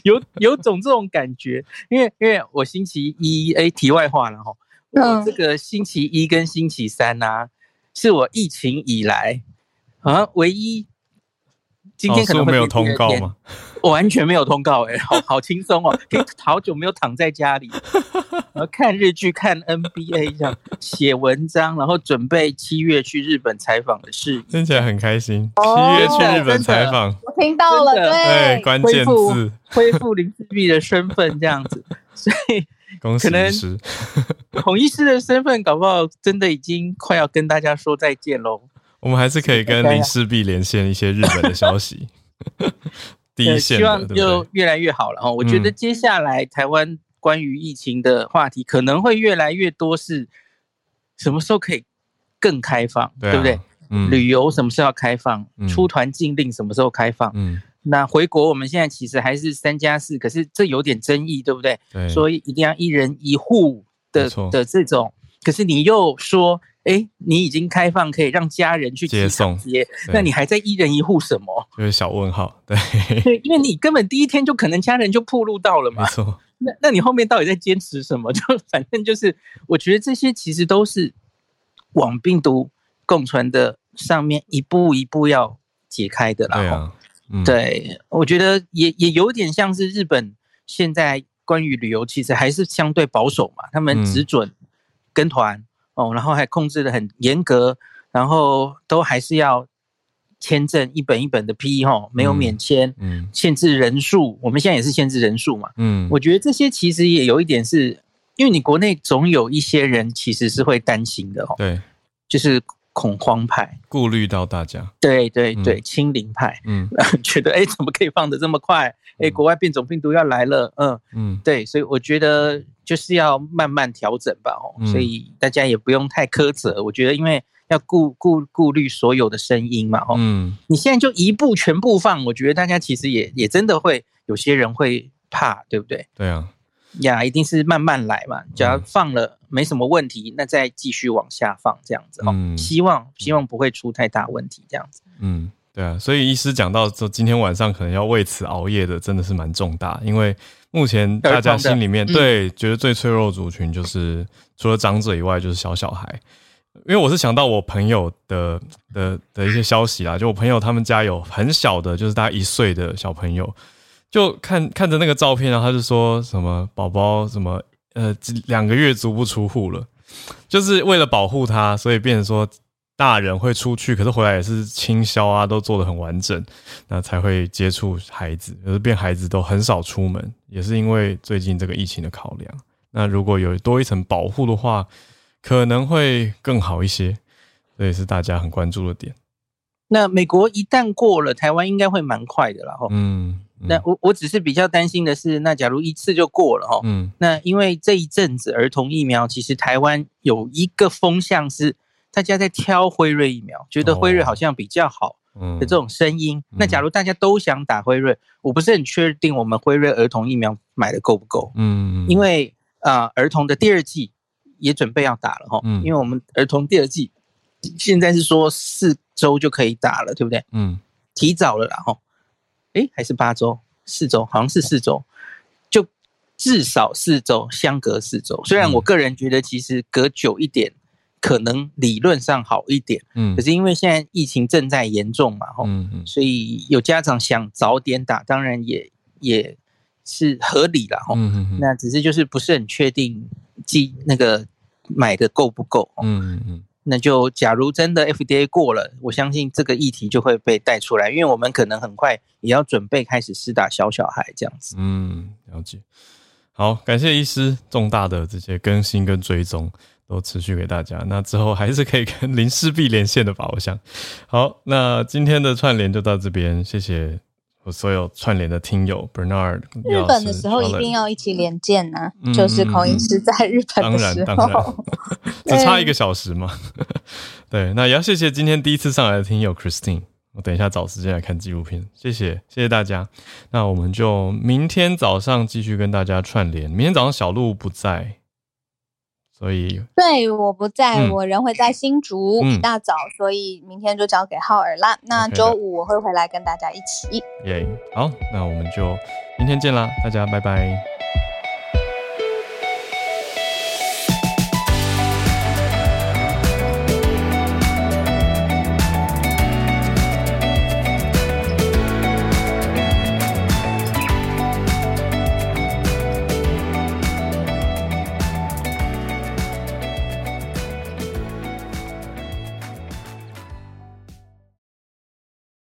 有有种这种感觉，因为因为我星期一哎题外话了哈，我嗯这个星期一跟星期三呐、是我疫情以来啊唯一。今天可能没有通告吗？(laughs) 我完全没有通告哎、好好轻松哦，可以好久没有躺在家里，然后看日剧、看 NBA 这样，写文章，然后准备七月去日本采访的事。听起来很开心。哦七月去日本采访，我听到了，对，关键恢复字，(laughs) 恢复林志碧的身份这样子，所以恭喜可能医师。(laughs) 孔医师的身份搞不好真的已经快要跟大家说再见喽。我们还是可以跟林世璧连线一些日本的消息，(laughs) 第一对线，希望？就越来越好了哦。我觉得嗯接下来台湾关于疫情的话题可能会越来越多，是什么时候可以更开放，对不对？嗯旅游什么时候要开放？嗯出团禁令什么时候开放？嗯，那回国我们现在其实还是三加四，可是这有点争议，对不对？对，所以一定要一人一户的的这种，可是你又说，哎，你已经开放可以让家人去接送接，那你还在一人一户什么？就是小问号，对，对，因为你根本第一天就可能家人就暴露到了嘛。没错，那那你后面到底在坚持什么？(laughs) 就反正就是，我觉得这些其实都是往病毒共存的上面一步一步要解开的啦。吼对啊，嗯，对，我觉得也也有点像是日本现在关于旅游，其实还是相对保守嘛，他们嗯。只准跟团、哦，然后还控制的很严格，然后都还是要签证一本一本的批哈，没有嗯免签，嗯。限制人数，我们现在也是限制人数嘛。嗯，我觉得这些其实也有一点是，因为你国内总有一些人其实是会担心的哦，对，就是恐慌派，顾虑到大家，对对对，嗯。清零派。嗯。(laughs) 觉得哎，怎么可以放的这么快？哎，嗯国外变种病毒要来了，嗯，嗯。对，所以我觉得就是要慢慢调整吧，哦，嗯。所以大家也不用太苛责。我觉得因为要顾顾顾虑所有的声音嘛，哦，嗯，你现在就一步全部放，我觉得大家其实也也真的会有些人会怕，对不对？对啊，呀，一定是慢慢来嘛，只要嗯。放了没什么问题，那再继续往下放这样子哦，嗯。希望希望不会出太大问题这样子。嗯，对啊，所以医师讲到说，今天晚上可能要为此熬夜的，真的是蛮重大，因为目前大家心里面对觉得最脆弱的族群就是除了长者以外，就是小小孩，因为我是想到我朋友的的的一些消息啦，就我朋友他们家有很小的，就是大概一岁的小朋友，就看看着那个照片，然后他就说什么宝宝什么呃两个月足不出户了，就是为了保护他，所以变成说大人会出去，可是回来也是清消啊，都做的很完整，那才会接触孩子，可是变孩子都很少出门，也是因为最近这个疫情的考量。那如果有多一层保护的话，可能会更好一些，这也是大家很关注的点。那美国一旦过了，台湾应该会蛮快的啦。哈。嗯，那我我只是比较担心的是，那假如一次就过了哈，嗯，那因为这一阵子儿童疫苗，其实台湾有一个风向是大家在挑辉瑞疫苗，觉得辉瑞好像比较好的这种声音。那假如大家都想打辉瑞，我不是很确定我们辉瑞儿童疫苗买的够不够。嗯，因为啊，儿童的第二季。也准备要打了哈，嗯，因为我们儿童第二季现在是说四周就可以打了，对不对？嗯，提早了啦哈，哎，还是八周，四周，好像是四周，就至少四周，相隔四周。虽然我个人觉得其实隔久一点可能理论上好一点，嗯，可是因为现在疫情正在严重嘛，吼，嗯嗯，所以有家长想早点打，当然也也是合理了哈，嗯嗯，那只是就是不是很确定记那个。买的够不够？嗯嗯，那就假如真的 FDA 过了，我相信这个议题就会被带出来，因为我们可能很快也要准备开始施打小小孩这样子。嗯，了解。好，感谢医师重大的这些更新跟追踪都持续给大家。那之后还是可以跟 (laughs) 林世璧连线的吧？我想。好，那今天的串联就到这边，谢谢。我所有串联的听友，Bernard，日本的时候一定要一起连线呐，就是孔医师在日本的时候，(laughs) 只差一个小时嘛。(laughs) 对，那也要谢谢今天第一次上来的听友 Christine，我等一下找时间来看纪录片，谢谢谢谢大家。那我们就明天早上继续跟大家串联，明天早上小鹿不在。所以，对，我不在，我人会在新竹，一大早，所以明天就交给浩尔啦。那周五我会回来跟大家一起。耶，好，那我们就明天见啦，大家拜拜。